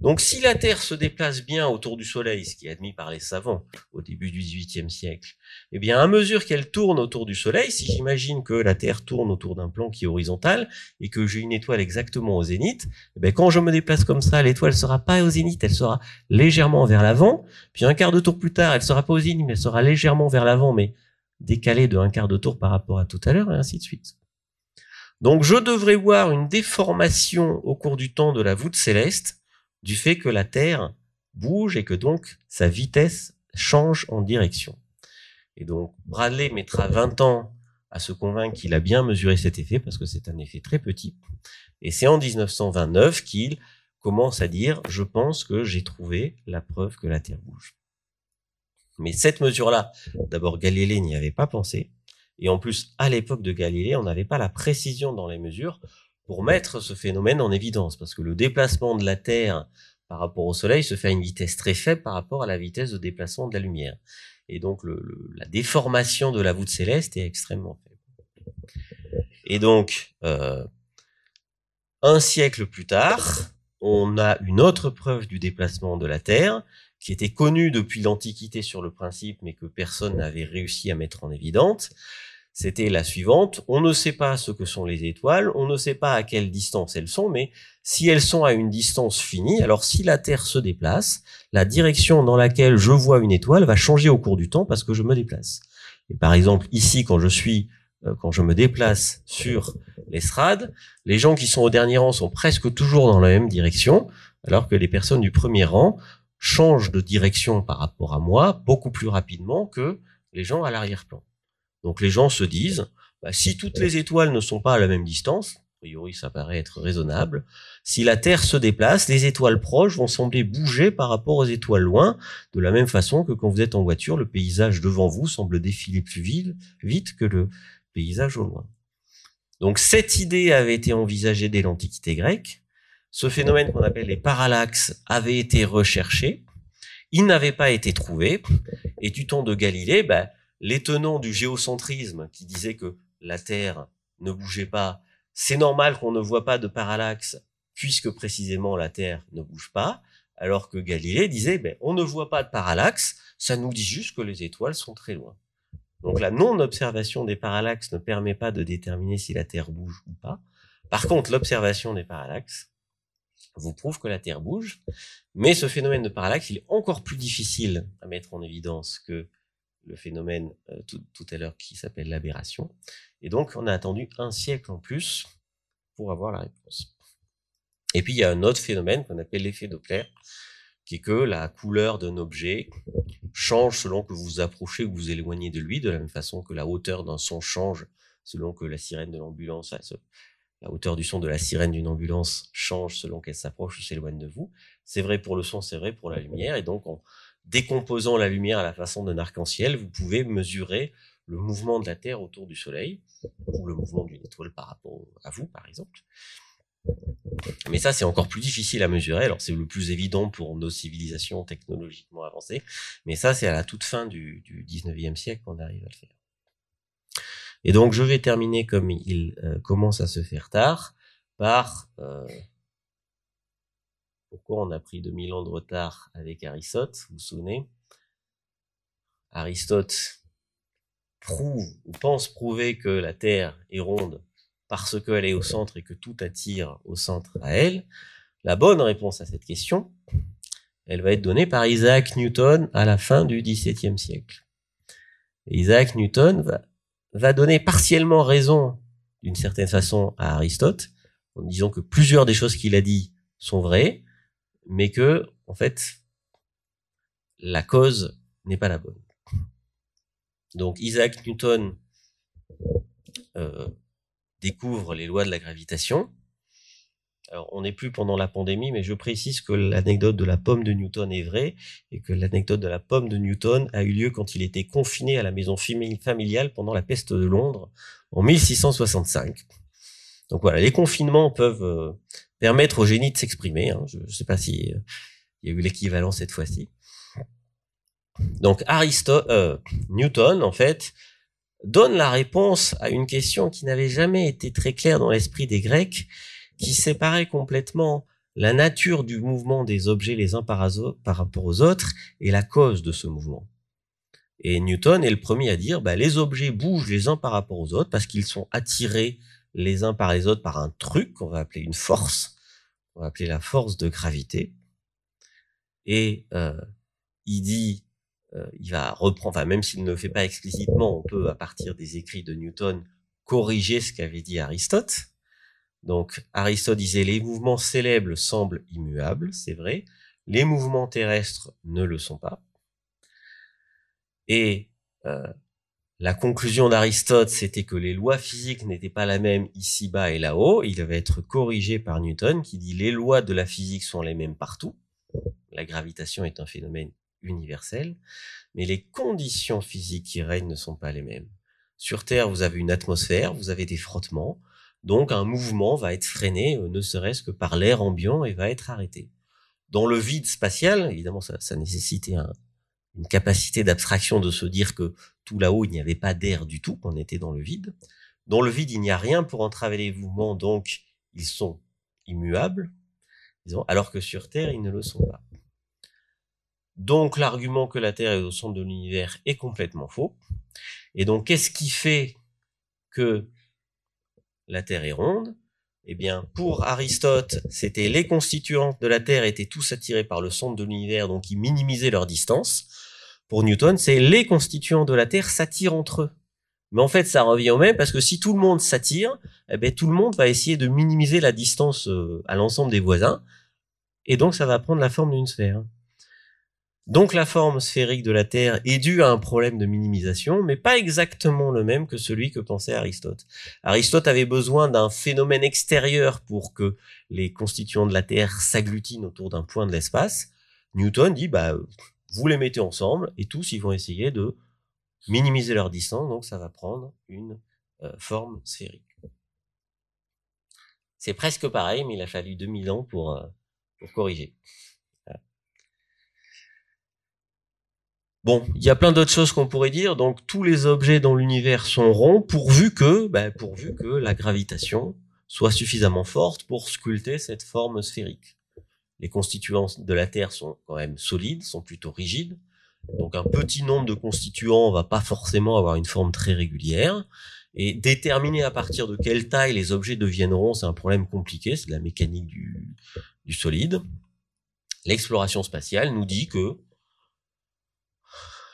Donc si la Terre se déplace bien autour du Soleil, ce qui est admis par les savants au début du XVIIIe siècle, eh bien à mesure qu'elle tourne autour du Soleil, si j'imagine que la Terre tourne autour d'un plan qui est horizontal et que j'ai une étoile exactement au zénith, eh bien, quand je me déplace comme ça, l'étoile sera pas au zénith, elle sera légèrement vers l'avant. Puis un quart de tour plus tard, elle sera pas au zénith, mais elle sera légèrement vers l'avant, mais décalée de un quart de tour par rapport à tout à l'heure, et ainsi de suite. Donc je devrais voir une déformation au cours du temps de la voûte céleste du fait que la Terre bouge et que donc sa vitesse change en direction. Et donc Bradley mettra 20 ans à se convaincre qu'il a bien mesuré cet effet parce que c'est un effet très petit. Et c'est en 1929 qu'il commence à dire je pense que j'ai trouvé la preuve que la Terre bouge. Mais cette mesure-là, d'abord Galilée n'y avait pas pensé. Et en plus, à l'époque de Galilée, on n'avait pas la précision dans les mesures pour mettre ce phénomène en évidence, parce que le déplacement de la Terre par rapport au Soleil se fait à une vitesse très faible par rapport à la vitesse de déplacement de la lumière. Et donc la déformation de la voûte céleste est extrêmement faible. Et donc, euh, un siècle plus tard, on a une autre preuve du déplacement de la Terre, qui était connue depuis l'Antiquité sur le principe, mais que personne n'avait réussi à mettre en évidence c'était la suivante. On ne sait pas ce que sont les étoiles, on ne sait pas à quelle distance elles sont, mais si elles sont à une distance finie, alors si la Terre se déplace, la direction dans laquelle je vois une étoile va changer au cours du temps parce que je me déplace. Et par exemple, ici, quand je suis, euh, quand je me déplace sur l'estrade, les gens qui sont au dernier rang sont presque toujours dans la même direction, alors que les personnes du premier rang changent de direction par rapport à moi beaucoup plus rapidement que les gens à l'arrière-plan. Donc les gens se disent, bah, si toutes les étoiles ne sont pas à la même distance, a priori ça paraît être raisonnable, si la Terre se déplace, les étoiles proches vont sembler bouger par rapport aux étoiles loin, de la même façon que quand vous êtes en voiture, le paysage devant vous semble défiler plus vite, vite que le paysage au loin. Donc cette idée avait été envisagée dès l'Antiquité grecque. Ce phénomène qu'on appelle les parallaxes avait été recherché. Il n'avait pas été trouvé. Et du temps de Galilée, bah, les tenants du géocentrisme qui disaient que la Terre ne bougeait pas, c'est normal qu'on ne voit pas de parallaxe puisque précisément la Terre ne bouge pas, alors que Galilée disait ben, on ne voit pas de parallaxe, ça nous dit juste que les étoiles sont très loin. Donc la non-observation des parallaxes ne permet pas de déterminer si la Terre bouge ou pas. Par contre, l'observation des parallaxes vous prouve que la Terre bouge, mais ce phénomène de parallaxe, il est encore plus difficile à mettre en évidence que le phénomène euh, tout, à l'heure qui s'appelle l'aberration. Et donc, on a attendu un siècle en plus pour avoir la réponse. Et puis, il y a un autre phénomène qu'on appelle l'effet Doppler, qui est que la couleur d'un objet change selon que vous vous approchez ou vous éloignez de lui, de la même façon que la hauteur d'un son change selon que la sirène de l'ambulance, la hauteur du son de la sirène d'une ambulance change selon qu'elle s'approche ou s'éloigne de vous. C'est vrai pour le son, c'est vrai pour la lumière. Et donc, on, décomposant la lumière à la façon d'un arc-en-ciel, vous pouvez mesurer le mouvement de la Terre autour du Soleil, ou le mouvement d'une étoile par rapport à vous, par exemple. Mais ça, c'est encore plus difficile à mesurer. Alors, c'est le plus évident pour nos civilisations technologiquement avancées. Mais ça, c'est à la toute fin du, du 19e siècle qu'on arrive à le faire. Et donc, je vais terminer comme il euh, commence à se faire tard, par euh, pourquoi on a pris 2000 ans de retard avec Aristote, vous vous souvenez? Aristote prouve ou pense prouver que la Terre est ronde parce qu'elle est au centre et que tout attire au centre à elle. La bonne réponse à cette question, elle va être donnée par Isaac Newton à la fin du XVIIe siècle. Isaac Newton va, va donner partiellement raison, d'une certaine façon, à Aristote, en disant que plusieurs des choses qu'il a dit sont vraies, mais que, en fait, la cause n'est pas la bonne. Donc Isaac Newton euh, découvre les lois de la gravitation. Alors, on n'est plus pendant la pandémie, mais je précise que l'anecdote de la pomme de Newton est vraie et que l'anecdote de la pomme de Newton a eu lieu quand il était confiné à la maison familiale pendant la peste de Londres en 1665. Donc voilà, les confinements peuvent euh, permettre au génie de s'exprimer. Hein. Je ne sais pas si euh, il y a eu l'équivalent cette fois-ci. Donc Aristote, euh, Newton, en fait, donne la réponse à une question qui n'avait jamais été très claire dans l'esprit des Grecs, qui séparait complètement la nature du mouvement des objets les uns par, rapport aux autres et la cause de ce mouvement. Et Newton est le premier à dire, bah, les objets bougent les uns par rapport aux autres parce qu'ils sont attirés les uns par les autres par un truc qu'on va appeler une force, on va appeler la force de gravité. Et euh, il dit euh, il va reprendre, enfin même s'il ne le fait pas explicitement, on peut à partir des écrits de Newton corriger ce qu'avait dit Aristote. Donc Aristote disait les mouvements célèbres semblent immuables, c'est vrai, les mouvements terrestres ne le sont pas. Et euh, la conclusion d'Aristote, c'était que les lois physiques n'étaient pas la même ici-bas et là-haut. Il va être corrigé par Newton qui dit les lois de la physique sont les mêmes partout. La gravitation est un phénomène universel, mais les conditions physiques qui règnent ne sont pas les mêmes. Sur Terre, vous avez une atmosphère, vous avez des frottements, donc un mouvement va être freiné, euh, ne serait-ce que par l'air ambiant, et va être arrêté. Dans le vide spatial, évidemment, ça, ça nécessitait une capacité d'abstraction de se dire que là-haut, il n'y avait pas d'air du tout, qu'on était dans le vide. Dans le vide, il n'y a rien pour entraver les mouvements, donc ils sont immuables, alors que sur Terre, ils ne le sont pas. Donc l'argument que la Terre est au centre de l'univers est complètement faux. Et donc qu'est-ce qui fait que la Terre est ronde? Eh bien, pour Aristote, c'était les constituants de la Terre étaient tous attirés par le centre de l'univers, donc ils minimisaient leur distance. Pour Newton, c'est les constituants de la Terre s'attirent entre eux. Mais en fait, ça revient au même parce que si tout le monde s'attire, eh bien, tout le monde va essayer de minimiser la distance euh, à l'ensemble des voisins. Et donc, ça va prendre la forme d'une sphère. Donc la forme sphérique de la Terre est due à un problème de minimisation, mais pas exactement le même que celui que pensait Aristote. Aristote avait besoin d'un phénomène extérieur pour que les constituants de la Terre s'agglutinent autour d'un point de l'espace. Newton dit, bah, vous les mettez ensemble et tous ils vont essayer de minimiser leur distance, donc ça va prendre une euh, forme sphérique. C'est presque pareil, mais il a fallu 2000 ans pour, euh, corriger. Bon, il y a plein d'autres choses qu'on pourrait dire. Donc, tous les objets dans l'univers sont ronds, pourvu que, ben, pourvu que la gravitation soit suffisamment forte pour sculpter cette forme sphérique. Les constituants de la Terre sont quand même solides, sont plutôt rigides. Donc, un petit nombre de constituants va pas forcément avoir une forme très régulière. Et déterminer à partir de quelle taille les objets deviennent ronds, c'est un problème compliqué. C'est la mécanique du, du solide. L'exploration spatiale nous dit que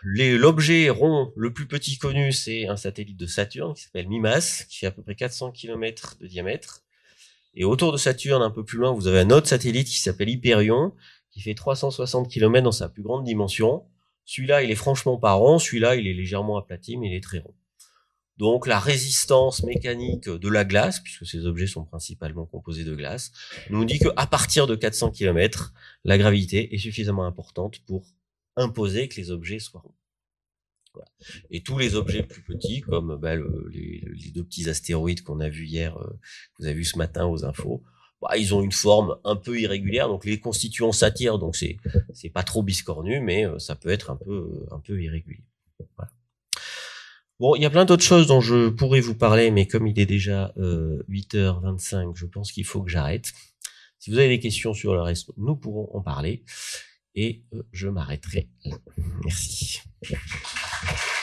L'objet rond le plus petit connu, c'est un satellite de Saturne qui s'appelle MIMAS, qui fait à peu près 400 km de diamètre. Et autour de Saturne, un peu plus loin, vous avez un autre satellite qui s'appelle Hyperion, qui fait 360 km dans sa plus grande dimension. Celui-là, il est franchement pas rond, celui-là, il est légèrement aplati, mais il est très rond. Donc la résistance mécanique de la glace, puisque ces objets sont principalement composés de glace, nous dit qu'à partir de 400 km, la gravité est suffisamment importante pour imposer que les objets soient ronds. Et tous les objets plus petits, comme bah, les, deux petits astéroïdes qu'on a vus hier, euh, que vous avez vu ce matin aux infos, bah, ils ont une forme un peu irrégulière, donc les constituants s'attirent, donc c'est c'est pas trop biscornu, mais euh, ça peut être un peu un peu irrégulier. Bon, il y a plein d'autres choses dont je pourrais vous parler, mais comme il est déjà 8h25, euh, je pense qu'il faut que j'arrête. Si vous avez des questions sur le reste, nous pourrons en parler et je m'arrêterai là. Merci. Thank you.